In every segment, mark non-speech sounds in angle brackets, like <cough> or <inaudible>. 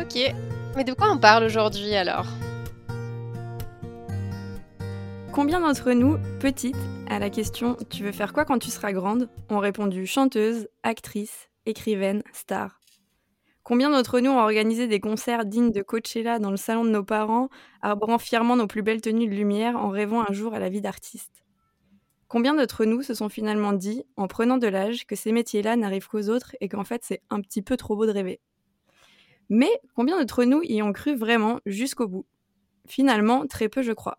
Ok, mais de quoi on parle aujourd'hui alors Combien d'entre nous, petites, à la question Tu veux faire quoi quand tu seras grande? ont répondu chanteuse, actrice, écrivaine, star. Combien d'entre nous ont organisé des concerts dignes de Coachella dans le salon de nos parents, arborant fièrement nos plus belles tenues de lumière en rêvant un jour à la vie d'artiste? Combien d'entre nous se sont finalement dit, en prenant de l'âge, que ces métiers-là n'arrivent qu'aux autres et qu'en fait c'est un petit peu trop beau de rêver? Mais combien d'entre nous y ont cru vraiment jusqu'au bout? Finalement, très peu je crois.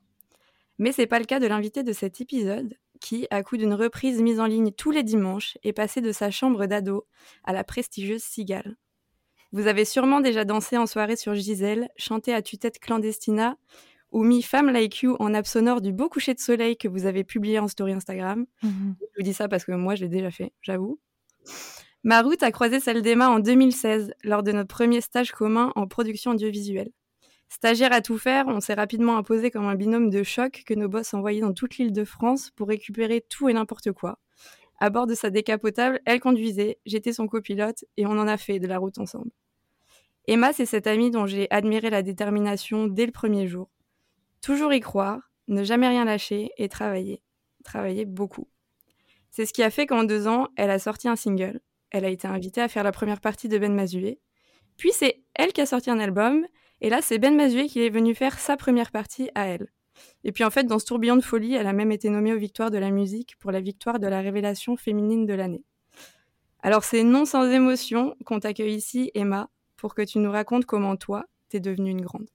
Mais c'est pas le cas de l'invité de cet épisode, qui, à coup d'une reprise mise en ligne tous les dimanches, est passé de sa chambre d'ado à la prestigieuse Cigale. Vous avez sûrement déjà dansé en soirée sur Gisèle, chanté à tue-tête clandestina, ou mis Femme Like You en app sonore du beau coucher de soleil que vous avez publié en story Instagram. Mhm. Je vous dis ça parce que moi je l'ai déjà fait, j'avoue. Ma route a croisé celle d'Emma en 2016, lors de notre premier stage commun en production audiovisuelle. Stagiaire à tout faire, on s'est rapidement imposé comme un binôme de choc que nos boss envoyaient dans toute l'île de France pour récupérer tout et n'importe quoi. À bord de sa décapotable, elle conduisait, j'étais son copilote et on en a fait de la route ensemble. Emma, c'est cette amie dont j'ai admiré la détermination dès le premier jour. Toujours y croire, ne jamais rien lâcher et travailler. Travailler beaucoup. C'est ce qui a fait qu'en deux ans, elle a sorti un single, elle a été invitée à faire la première partie de Ben Mazué. Puis c'est elle qui a sorti un album, et là c'est Ben Mazué qui est venu faire sa première partie à elle. Et puis en fait, dans ce tourbillon de folie, elle a même été nommée aux Victoires de la musique pour la victoire de la révélation féminine de l'année. Alors c'est non sans émotion qu'on t'accueille ici, Emma, pour que tu nous racontes comment toi, t'es devenue une grande.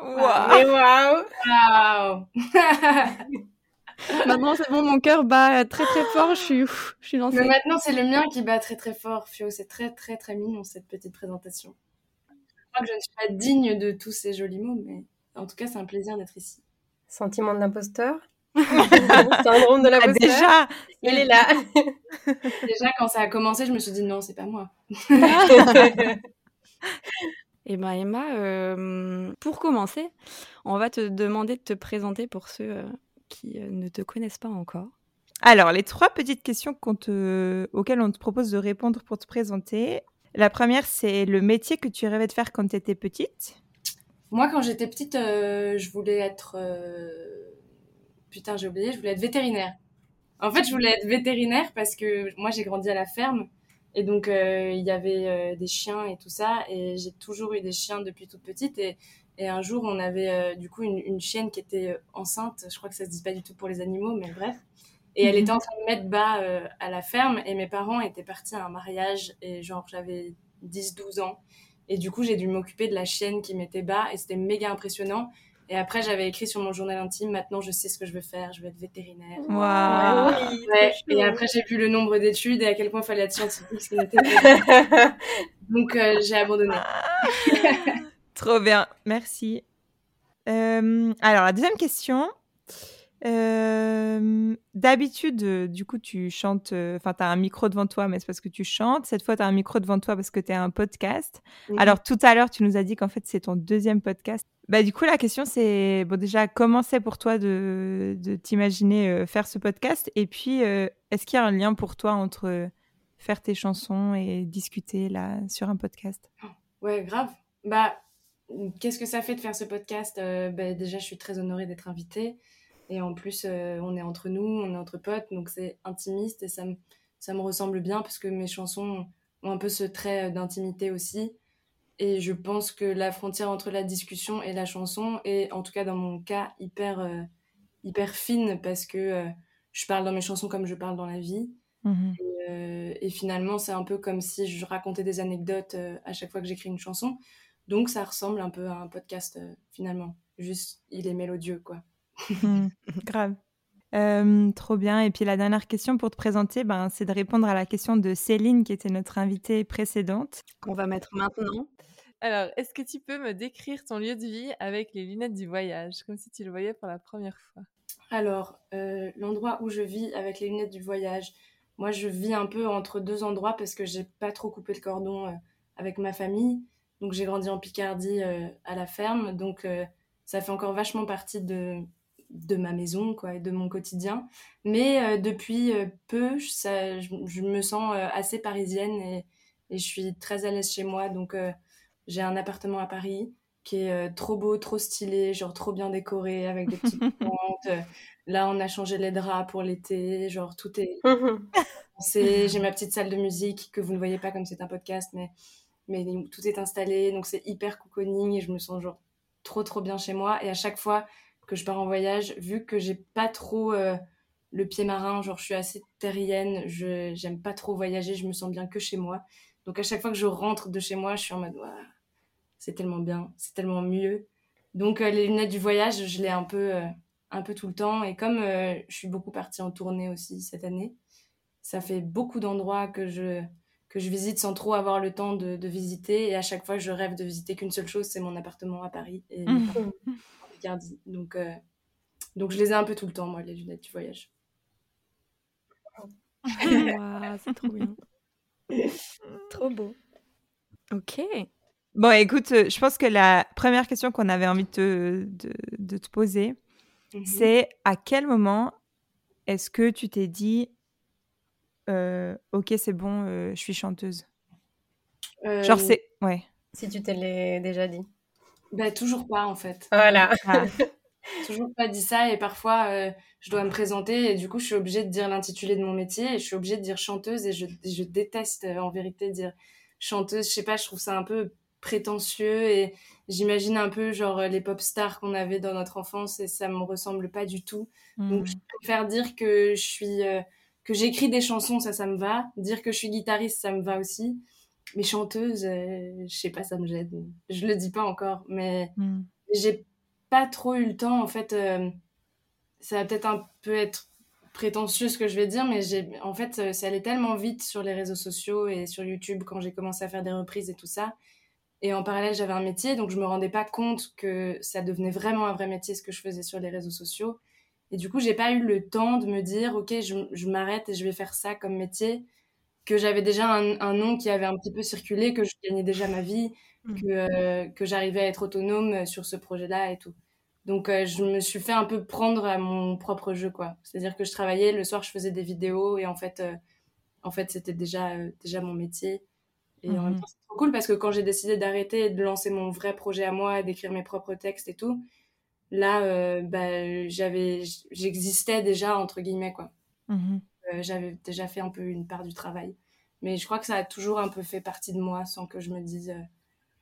Waouh wow. <laughs> <laughs> maintenant, c'est bon, mon cœur bat très très fort. Je suis, je suis lancée. Mais maintenant, c'est le mien qui bat très très fort. Fio, c'est très très très mignon cette petite présentation. Je crois que je ne suis pas digne de tous ces jolis mots, mais en tout cas, c'est un plaisir d'être ici. Sentiment de l'imposteur? <laughs> Syndrome de ah, l'imposteur? déjà, il est là. <laughs> déjà, quand ça a commencé, je me suis dit non, c'est pas moi. Et eh ben Emma, euh, pour commencer, on va te demander de te présenter pour ceux euh, qui euh, ne te connaissent pas encore. Alors, les trois petites questions auxquelles on te propose de répondre pour te présenter. La première, c'est le métier que tu rêvais de faire quand tu étais petite. Moi, quand j'étais petite, euh, je voulais être... Euh, putain, j'ai oublié, je voulais être vétérinaire. En fait, je voulais être vétérinaire parce que moi, j'ai grandi à la ferme. Et donc, il y avait des chiens et tout ça. Et j'ai toujours eu des chiens depuis toute petite. Et et un jour, on avait euh, du coup une, chienne qui était euh, enceinte. Je crois que ça se dit pas du tout pour les animaux, mais bref. Et elle mhm. était en train de mettre bas euh, à la ferme. Et mes parents étaient partis à un mariage. Et genre, j'avais 10-12 ans. Et du coup, j'ai dû m'occuper de la chienne qui mettait bas. Et c'était méga impressionnant. Et après, j'avais écrit sur mon journal intime, maintenant je sais ce que je veux faire, je veux être vétérinaire. Wow. Et après, j'ai vu le nombre d'études et à quel point il fallait être scientifique. <laughs> Donc, j'ai abandonné. <laughs> Trop bien, merci. Euh, alors, la deuxième question. Euh, d'habitude, euh, du coup, tu chantes, enfin, tu as un micro devant toi, mais c'est parce que tu chantes. Cette fois, tu as un micro devant toi parce que tu es un podcast. Alors, tout à l'heure, tu nous as dit qu'en fait, c'est ton deuxième podcast. Bah, du coup, la question, c'est, bon, déjà, comment c'est pour toi de, de t'imaginer faire ce podcast? Et puis, est-ce qu'il y a un lien pour toi entre faire tes chansons et discuter là sur un podcast? Ouais, grave. Bah, Qu'est-ce que ça fait de faire ce podcast? Euh, ben, Déjà, je suis très honorée d'être invitée. Et en plus, euh, on est entre nous, on est entre potes, donc c'est intimiste et ça me, ça me ressemble bien parce que mes chansons ont un peu ce trait d'intimité aussi. Et je pense que la frontière entre la discussion et la chanson est, en tout cas dans mon cas, hyper, euh, hyper fine parce que je parle dans mes chansons comme je parle dans la vie. Mmh et, et, finalement, c'est un peu comme si je racontais des anecdotes à chaque fois que j'écris une chanson. Donc ça ressemble un peu à un podcast euh, finalement. Juste, il est mélodieux, quoi. Mmh, grave. Euh, trop bien. Et puis la dernière question pour te présenter, ben, c'est de répondre à la question de Céline, qui était notre invitée précédente. Qu'on va mettre maintenant. Alors, est-ce que tu peux me décrire ton lieu de vie avec les lunettes du voyage, comme si tu le voyais pour la première fois? Alors, euh, l'endroit où je vis avec les lunettes du voyage, moi je vis un peu entre deux endroits parce que j'ai pas trop coupé le cordon euh, avec ma famille. Donc j'ai grandi en Picardie euh, à la ferme, donc ça fait encore vachement partie de, de ma maison quoi, et de mon quotidien. Mais depuis peu, ça, je, me sens assez parisienne et, et, je suis très à l'aise chez moi. Donc j'ai un appartement à Paris qui est euh, trop beau, trop stylé, genre trop bien décoré avec des petites <laughs> plantes. Euh, là, on a changé les draps pour l'été, genre tout est. j'ai ma petite salle de musique que vous ne voyez pas comme c'est un podcast, mais mais tout est installé, donc c'est hyper cocooning et je me sens genre trop trop bien chez moi. Et à chaque fois que je pars en voyage, vu que j'ai pas trop euh, le pied marin, genre je suis assez terrienne, j'aime pas trop voyager, je me sens bien que chez moi. Donc à chaque fois que je rentre de chez moi, je suis en mode c'est tellement bien, c'est tellement mieux. Donc euh, les lunettes du voyage, je l'ai un peu, euh, un peu tout le temps. Et comme je suis beaucoup partie en tournée aussi cette année, ça fait beaucoup d'endroits que je, que je visite sans trop avoir le temps de, visiter. Et à chaque fois, je rêve de visiter qu'une seule chose, c'est mon appartement à Paris et mmh. en Picardie. Donc, donc je les ai un peu tout le temps, moi, les lunettes du voyage. c'est trop bien. <laughs> trop beau. Ok. Bon, écoute, euh, je pense que la première question qu'on avait envie de te, de, te poser, mmh c'est à quel moment est-ce que tu t'es dit, euh, ok, c'est bon, euh, je suis chanteuse Genre, c'est. Ouais. Si tu te l'es déjà dit. Bah, toujours pas, en fait. Voilà. Ah. <laughs> toujours pas dit ça, et parfois, je dois me présenter, et du coup, je suis obligée de dire l'intitulé de mon métier, et je suis obligée de dire chanteuse, et je, je déteste en vérité dire chanteuse. Je sais pas, je trouve ça un peu prétentieux et j'imagine un peu genre les pop stars qu'on avait dans notre enfance et ça me ressemble pas du tout. Donc je hmm. préfère dire que je suis euh, que j'écris des chansons, ça ça me va. Dire que je suis guitariste, ça me va aussi. Mais chanteuse, euh, je sais pas, ça me gêne. Je le dis pas encore, mais hmm. j'ai pas trop eu le temps en fait. Euh, ça va peut-être un peu être prétentieux ce que je vais dire, mais j'ai en fait ça allait tellement vite sur les réseaux sociaux et sur YouTube quand j'ai commencé à faire des reprises et tout ça et en parallèle, j'avais un métier, donc je me rendais pas compte que ça devenait vraiment un vrai métier ce que je faisais sur les réseaux sociaux. Et du coup, j'ai pas eu le temps de me dire, ok, je, je m'arrête et je vais faire ça comme métier. Que j'avais déjà un, un, nom qui avait un petit peu circulé, que je gagnais déjà ma vie, mmh. que, euh, que j'arrivais à être autonome sur ce projet-là et tout. Donc, euh, je me suis fait un peu prendre à mon propre jeu, quoi. C'est-à-dire que je travaillais, le soir, je faisais des vidéos et en fait, euh, en fait c'était déjà, déjà mon métier. Et en même mmh temps, c'est trop cool parce que quand j'ai décidé d'arrêter et de lancer mon vrai projet à moi, d'écrire mes propres textes et tout, là, euh, bah, j'avais, j'existais déjà, entre guillemets, quoi. Mmh euh, j'avais déjà fait un peu une part du travail. Mais je crois que ça a toujours un peu fait partie de moi sans que je me dise euh,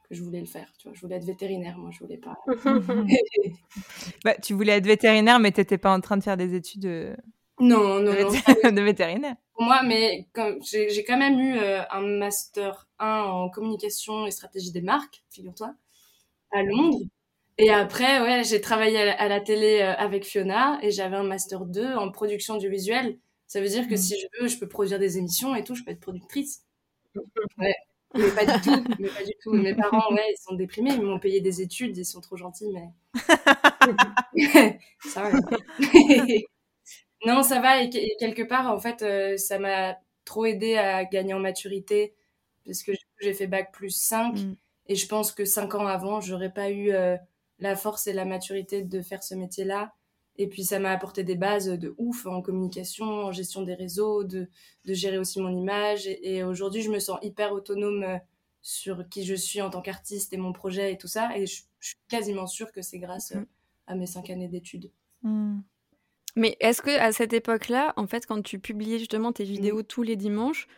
que je voulais le faire. Tu vois, je voulais être vétérinaire, moi, je voulais pas. <laughs> bah, tu voulais être vétérinaire, mais tu n'étais pas en train de faire des études non, non, non. <laughs> de vétérinaire. Pour moi, mais j'ai quand même eu euh, un master 1 en communication et stratégie des marques, figure-toi, à Londres. Et après, ouais, j'ai travaillé à la, télé euh, avec Fiona et j'avais un master 2 en production du visuel. Ça veut dire que mm. si je veux, je peux produire des émissions et tout, je peux être productrice. Ouais. Mais pas du tout, mais pas du tout. Mes <laughs> parents, ouais, ils sont déprimés, ils m'ont payé des études, ils sont trop gentils, mais. <laughs> ça va. <laughs> Non, ça va. Et, quelque part, en fait, euh, ça m'a trop aidé à gagner en maturité parce que j'ai fait bac plus 5. Mm. Et je pense que 5 ans avant, j'aurais pas eu euh, la force et la maturité de faire ce métier-là. Et puis, ça m'a apporté des bases de ouf en communication, en gestion des réseaux, de, de gérer aussi mon image. Et, aujourd'hui, je me sens hyper autonome euh, sur qui je suis en tant qu'artiste et mon projet et tout ça. Et je, suis quasiment sûre que c'est grâce mm. à mes 5 années d'études. Mm. Mais est-ce que à cette époque-là, en fait, quand tu publiais justement tes mmh. vidéos tous les dimanches,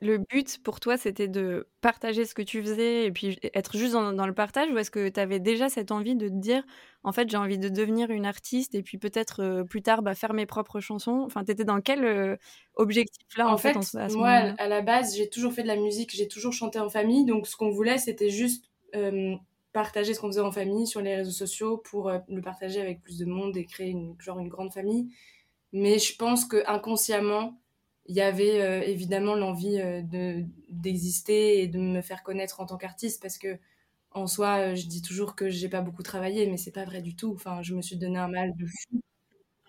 le but pour toi, c'était de partager ce que tu faisais et puis être juste dans, le partage ou est-ce que tu avais déjà cette envie de te dire, en fait, j'ai envie de devenir une artiste et puis peut-être euh, plus tard bah, faire mes propres chansons Enfin, tu étais dans quel euh, objectif-là en, fait, Moi, à la base, j'ai toujours fait de la musique, j'ai toujours chanté en famille, donc ce qu'on voulait, c'était juste partager ce qu'on faisait en famille sur les réseaux sociaux pour euh, le partager avec plus de monde et créer une, genre une grande famille. Mais je pense que inconsciemment, il y avait euh, évidemment l'envie euh, de d'exister et de me faire connaître en tant qu'artiste parce que en soi, je dis toujours que j'ai pas beaucoup travaillé, mais c'est pas vrai du tout. Enfin, je me suis donné un mal de fou.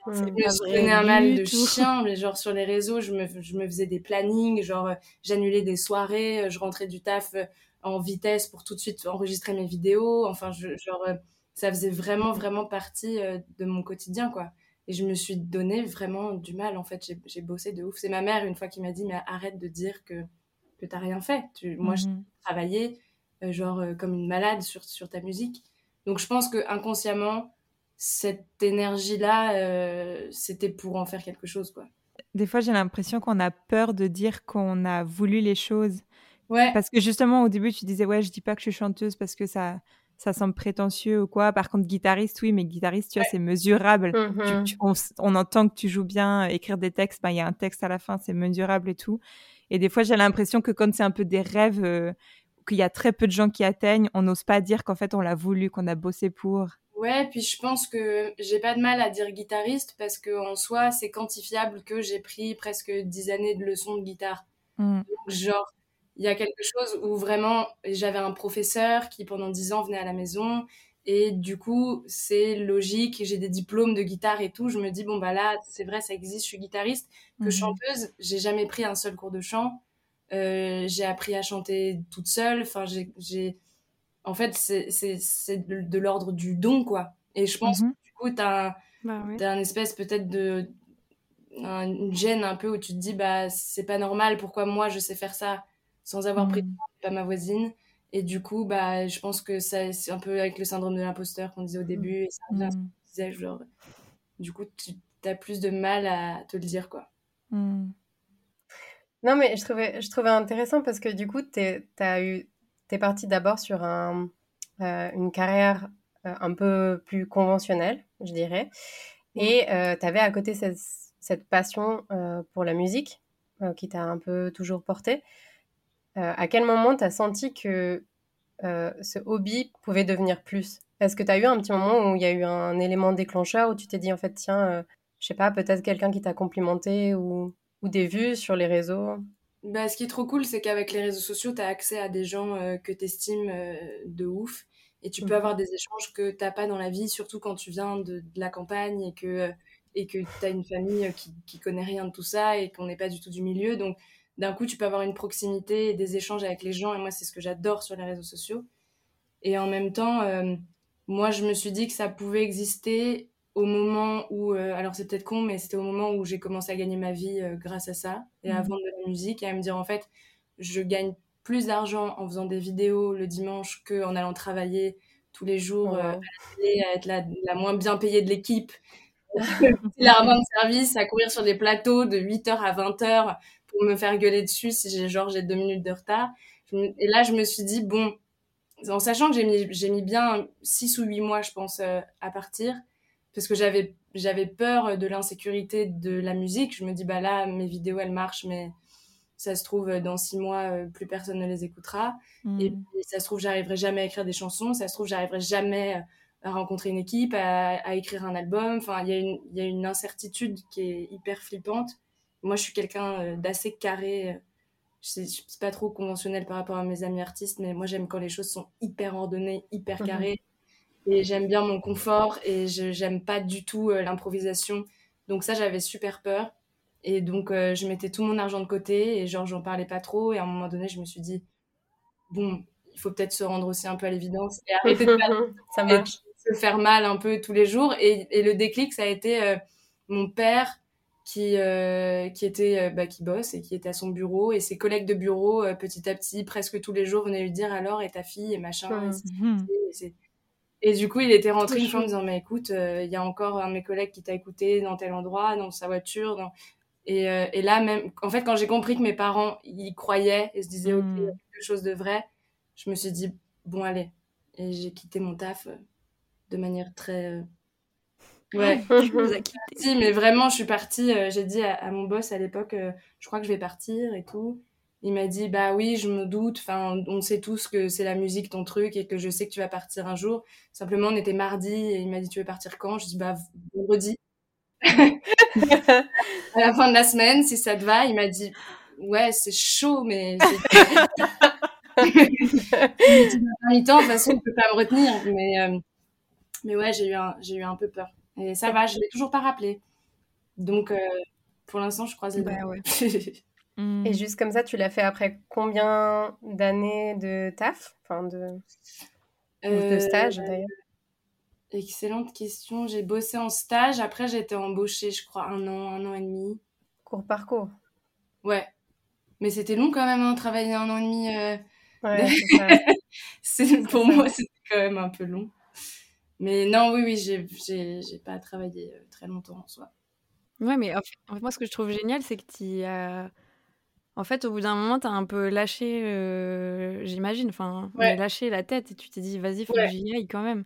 Je me suis donné un mal de chien, mais genre sur les réseaux, je me, je me faisais des plannings, genre j'annulais des soirées, je rentrais du taf en vitesse pour tout de suite enregistrer mes vidéos. Enfin, je, genre, ça faisait vraiment, vraiment partie de mon quotidien, quoi. Et je me suis donné vraiment du mal, en fait. J'ai bossé de ouf. C'est ma mère, une fois, qui m'a dit, mais arrête de dire que, que t'as rien fait. Tu, moi, je mhm. travaillais, euh, genre, euh, comme une malade sur, sur ta musique. Donc, je pense que inconsciemment, cette énergie-là, euh, c'était pour en faire quelque chose, quoi. Des fois, j'ai l'impression qu'on a peur de dire qu'on a voulu les choses. Ouais. Parce que justement, au début, tu disais, ouais, je dis pas que je suis chanteuse parce que ça, ça semble prétentieux ou quoi. Par contre, guitariste, oui, mais guitariste, tu vois, c'est mesurable. Mmh on, entend que tu joues bien, écrire des textes, bah, il y a un texte à la fin, c'est mesurable et tout. Et des fois, j'ai l'impression que quand c'est un peu des rêves, euh, qu'il y a très peu de gens qui atteignent, on n'ose pas dire qu'en fait, on l'a voulu, qu'on a bossé pour. Ouais, puis je pense que j'ai pas de mal à dire guitariste parce que en soi, c'est quantifiable que j'ai pris presque dix années de leçons de guitare. Mmh. genre, il y a quelque chose où vraiment j'avais un professeur qui pendant dix ans venait à la maison. Et du coup c'est logique. J'ai des diplômes de guitare et tout. Je me dis bon bah là c'est vrai ça existe je suis guitariste. Que mhm. chanteuse j'ai jamais pris un seul cours de chant. Euh, j'ai appris à chanter toute seule. Enfin j'ai en fait c'est de, de l'ordre du don quoi. Et je pense mhm. que du coup t'as bah, as un espèce peut-être de une gêne un peu où tu te dis bah c'est pas normal. Pourquoi moi je sais faire ça? Sans avoir pris mmh. pas ma voisine. Et du coup, bah, je pense que c'est un peu avec le syndrome de l'imposteur qu'on disait au mmh. début. Et ça mmh. disait, genre, du coup, tu as plus de mal à te le dire, quoi. Non, mais je trouvais, je trouvais intéressant parce que du coup, tu es, parti d'abord sur un, euh, une carrière euh, un peu plus conventionnelle, je dirais. Et euh, tu avais à côté cette, cette passion pour la musique qui t'a un peu toujours porté. Euh, à quel moment tu as senti que euh, ce hobby pouvait devenir plus? Est-ce que tu as eu un petit moment où il y a eu un élément déclencheur où tu t'es dit en fait tiens, euh, je sais pas, peut-être quelqu'un qui t'a complimenté ou, ou, des vues sur les réseaux? Bah, ce qui est trop cool, c'est qu'avec les réseaux sociaux, tu as accès à des gens que tu estimes de ouf. Et tu peux mmh. avoir des échanges que tu n'as pas dans la vie, surtout quand tu viens de, de la campagne et que et que tu as une famille qui, qui connaît rien de tout ça et qu'on n'est pas du tout du milieu. Donc, d'un coup, tu peux avoir une proximité et des échanges avec les gens. Et moi, c'est ce que j'adore sur les réseaux sociaux. Et en même temps, euh, moi, je me suis dit que ça pouvait exister au moment où, euh, alors c'est peut-être con, mais c'était au moment où j'ai commencé à gagner ma vie euh, grâce à ça et à mmh. vendre de la musique et à me dire en fait, je gagne plus d'argent en faisant des vidéos le dimanche qu'en allant travailler tous les jours à, être la, la, moins bien payée de l'équipe, <laughs> la de service, à courir sur des plateaux de 8h à 20h pour me faire gueuler dessus si j'ai genre j'ai deux minutes de retard. Et là, je me suis dit, bon, en sachant que j'ai mis, j'ai mis bien six ou huit mois, je pense, euh, à partir, parce que j'avais, j'avais peur de l'insécurité de la musique. Je me dis, bah là, mes vidéos, elles marchent, mais ça se trouve, dans six mois, euh, plus personne ne les écoutera. Et, mm. ça se trouve, j'arriverai jamais à écrire des chansons. Ça se trouve, j'arriverai jamais euh, à rencontrer une équipe, à, à écrire un album. Enfin, il y a une incertitude qui est hyper flippante. Moi, je suis quelqu'un euh, d'assez carré. Je suis pas trop conventionnel par rapport à mes amis artistes, mais moi, j'aime quand les choses sont hyper ordonnées, hyper mhm. carrées. Et j'aime bien mon confort et je j'aime pas du tout euh, l'improvisation. Donc ça, j'avais super peur. Et donc, euh, je mettais tout mon argent de côté et genre, j'en parlais pas trop. Et à un moment donné, je me suis dit, bon, il faut peut-être se rendre aussi un peu à l'évidence et arrêter de <laughs> ça se faire mal un peu tous les jours. Et, et le déclic, ça a été mon père qui, euh, qui était euh, bah, qui bosse et qui était à son bureau. Et ses collègues de bureau euh, petit à petit presque tous les jours venaient lui dire alors et ta fille et machin et, du coup il était rentré une fois en disant mais écoute il y a encore un de mes collègues qui t'a écouté dans tel endroit dans sa voiture dans... et, et là même en fait quand j'ai compris que mes parents y croyaient et se disaient ok il y a quelque chose de vrai je me suis dit bon allez et j'ai quitté mon taf de manière très Ouais, <laughs> je vous ai quitté. mais vraiment, je suis partie. Euh, j'ai dit à, mon boss à l'époque, euh, je crois que je vais partir et tout. Il m'a dit, bah oui, je me doute. Enfin, on sait tous que c'est la musique ton truc et que je sais que tu vas partir un jour. Simplement, on était mardi et il m'a dit, tu veux partir quand? Je dis, bah vendredi. <laughs> à la fin de la semaine, si ça te va. Il m'a dit, ouais, c'est chaud, mais. <laughs> mi-temps, de toute façon, ne peut pas me retenir. Mais, euh, mais ouais, j'ai eu, un, j'ai eu un peu peur. Et ça va, je ne l'ai toujours pas rappelé. Donc, euh, pour l'instant, je croise les Bah doigts. ouais. <laughs> Mm. Et juste comme ça, tu l'as fait après combien d'années de taf? Enfin, de, ou de Euh, stage d'ailleurs Excellente question. J'ai bossé en stage. Après, j'ai été embauchée, je crois, un an, un an et demi. Cours parcours. Ouais. Mais c'était long quand même, hein, travailler un an et demi. euh, Ouais, <laughs> c'est ça. c'est, pour ça. moi, c'était quand même un peu long. Mais non, oui, oui, j'ai, pas travaillé euh, très longtemps en soi. Ouais, mais en fait, en fait, moi, ce que je trouve génial, c'est que tu as. En fait, au bout d'un moment, tu as un peu lâché, euh, j'imagine, enfin, Ouais. lâché la tête et tu t'es dit, vas-y, faut Ouais. que j'y aille quand même.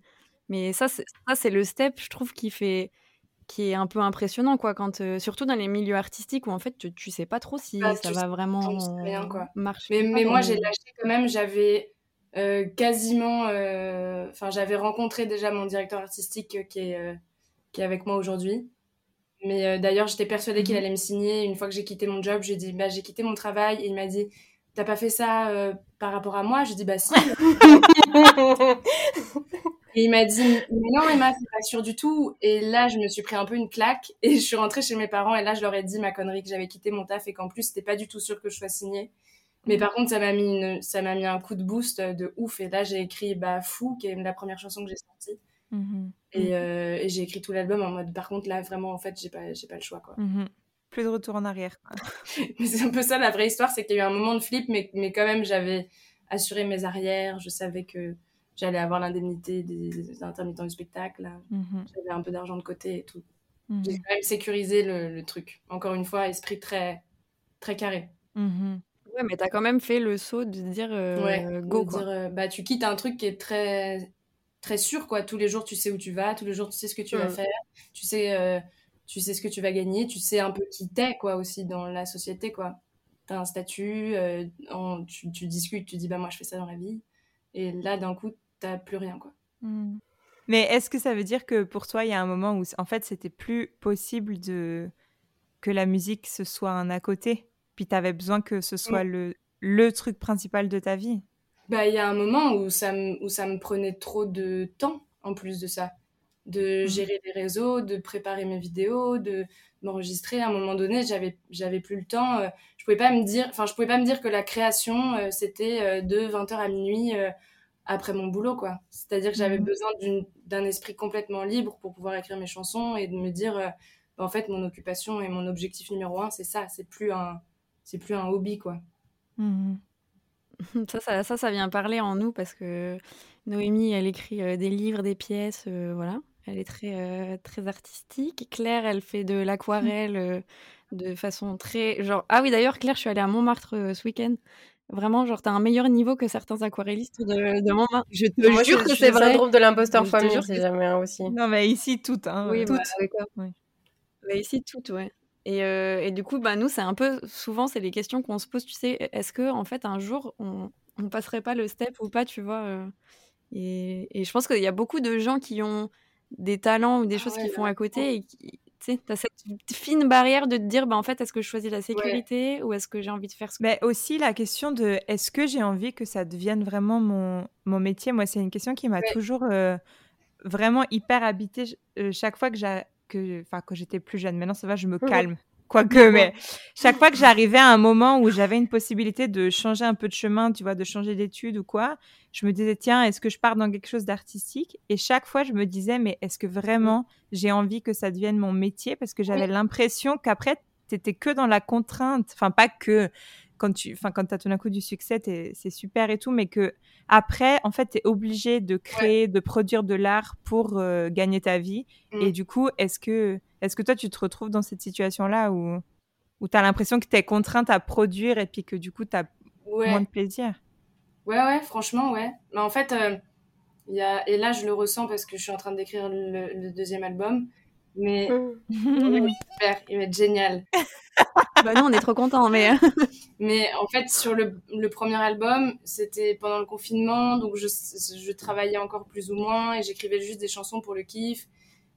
Mais ça, c'est le step, je trouve, qui fait qui est un peu impressionnant, quoi, quand, euh, surtout dans les milieux artistiques où en fait, tu, tu sais pas trop si Bah, ça va vraiment rien, quoi. marcher. Mais, moi, j'ai lâché quand même. J'avais euh, quasiment. euh, Enfin, j'avais rencontré déjà mon directeur artistique euh, qui est, qui est avec moi aujourd'hui. Mais d'ailleurs, j'étais persuadée qu'il Mhm. allait me signer. Une fois que j'ai quitté mon job, je lui ai dit bah, j'ai quitté mon travail. Et il m'a dit T'as pas fait ça euh, par rapport à moi Je dit Bah, si. <laughs> Et il m'a dit Mais non, Emma, c'est pas sûr du tout. Et là, je me suis pris un peu une claque. Et je suis rentrée chez mes parents. Et là, je leur ai dit ma connerie que j'avais quitté mon taf et qu'en plus, c'était pas du tout sûr que je sois signée. Mais par contre, ça m'a mis, une, ça m'a mis un coup de boost de ouf. Et là, j'ai écrit bah, Fou, qui est la première chanson que j'ai sortie. Mhm. Et, euh, et j'ai écrit tout l'album en mode Par contre, là, vraiment, en fait, j'ai pas, j'ai pas le choix. Quoi. Mhm. Plus de retour en arrière. <laughs> Mais c'est un peu ça la vraie histoire, c'est qu'il y a eu un moment de flip, mais, mais quand même j'avais assuré mes arrières, je savais que j'allais avoir l'indemnité des, des intermittents du spectacle. Mhm. j'avais un peu d'argent de côté et tout. J'ai quand même sécurisé le, le truc. Encore une fois, esprit très, très carré. Ouais, mais t'as quand même fait le saut de dire euh, ouais, go, de quoi. dire, euh, bah, tu quittes un truc qui est très, très sûr, quoi. Tous les jours, tu sais où tu vas, tous les jours, tu sais ce que tu vas Mm. faire, tu sais, euh, tu sais ce que tu vas gagner, tu sais un peu qui t'es, quoi, aussi dans la société, quoi. T'as un statut, euh, en- tu, tu discutes, tu dis, bah, moi, je fais ça dans la vie. Et là, d'un coup, t'as plus rien, quoi. Mhm. Mais est-ce que ça veut dire que pour toi, il y a un moment où, en fait, c'était plus possible de que la musique ce soit un à côté, puis tu avais besoin que ce soit le, le truc principal de ta vie Bah, il y a un moment où ça, me, où ça me prenait trop de temps, en plus de ça. De Mhm. gérer les réseaux, de préparer mes vidéos, de m'enregistrer. À un moment donné, j'avais, j'avais plus le temps. euh, je pouvais pas me dire, enfin, je pouvais pas me dire que la création, euh, c'était euh, de 20h à minuit après mon boulot, quoi. C'est-à-dire que j'avais Mhm. besoin d'un esprit complètement libre pour pouvoir écrire mes chansons et de me dire, bah, en fait, mon occupation et mon objectif numéro un, c'est ça. C'est plus un, c'est plus un hobby, quoi. Mhm. <laughs> Ça, ça, ça, ça vient parler en nous parce que Noémie, elle écrit euh, des livres, des pièces, euh, voilà. Elle est très, euh, très artistique. Claire, elle fait de l'aquarelle euh, de façon très... Genre... Ah oui, d'ailleurs, Claire, je suis allée à Montmartre euh, ce week-end. Vraiment, genre, t'as un meilleur niveau que certains aquarellistes de, de Montmartre. Je te Moi, jure je- que c'est le vrai. syndrome de l'imposteur fois mille, si jamais hein, aussi. Non, mais ici, toutes. Hein, Oui, bah, toutes. d'accord. Oui. Bah, ici, toutes, ouais. Et, euh, et du coup, bah, nous, c'est un peu, souvent, c'est les questions qu'on se pose, tu sais, est-ce que, en fait, un jour, on, on passerait pas le step ou pas, tu vois euh, et, et je pense qu'il y a beaucoup de gens qui ont des talents ou des Ah choses ouais, qu'ils font à côté et qui, tu sais, t'as cette fine barrière de te dire, bah, en fait, est-ce que je choisis la sécurité ou est-ce que j'ai envie de faire ce que... Mais aussi la question de est-ce que j'ai envie que ça devienne vraiment mon, mon métier? Moi, c'est une question qui m'a Ouais. toujours euh, vraiment hyper habitée. Euh, chaque fois que j'ai que enfin quand j'étais plus jeune. Maintenant, ça va, je me calme. Quoique, mais chaque fois que j'arrivais à un moment où j'avais une possibilité de changer un peu de chemin, tu vois, de changer d'études ou quoi, je me disais, tiens, est-ce que je pars dans quelque chose d'artistique? Et chaque fois, je me disais, mais est-ce que vraiment j'ai envie que ça devienne mon métier? Parce que j'avais l'impression qu'après, t'étais que dans la contrainte, enfin, pas que quand tu, enfin, quand t'as tout d'un coup du succès, c'est super et tout, mais que après, en fait, t'es obligé de créer, de produire de l'art pour euh, gagner ta vie. Mm. Et du coup, est-ce que, est-ce que toi, tu te retrouves dans cette situation-là où, où t'as l'impression que t'es contrainte à produire et puis que du coup, t'as Ouais. moins de plaisir? Ouais, ouais, franchement, ouais. Mais en fait, euh, y a... et là, je le ressens parce que je suis en train d'écrire le, le deuxième album. Mais Mm. <laughs> super, il va être génial. <laughs> Bah, nous, on est trop contents, mais... Mais en fait, sur le, le premier album, c'était pendant le confinement, donc je, je travaillais encore plus ou moins et j'écrivais juste des chansons pour le kiff.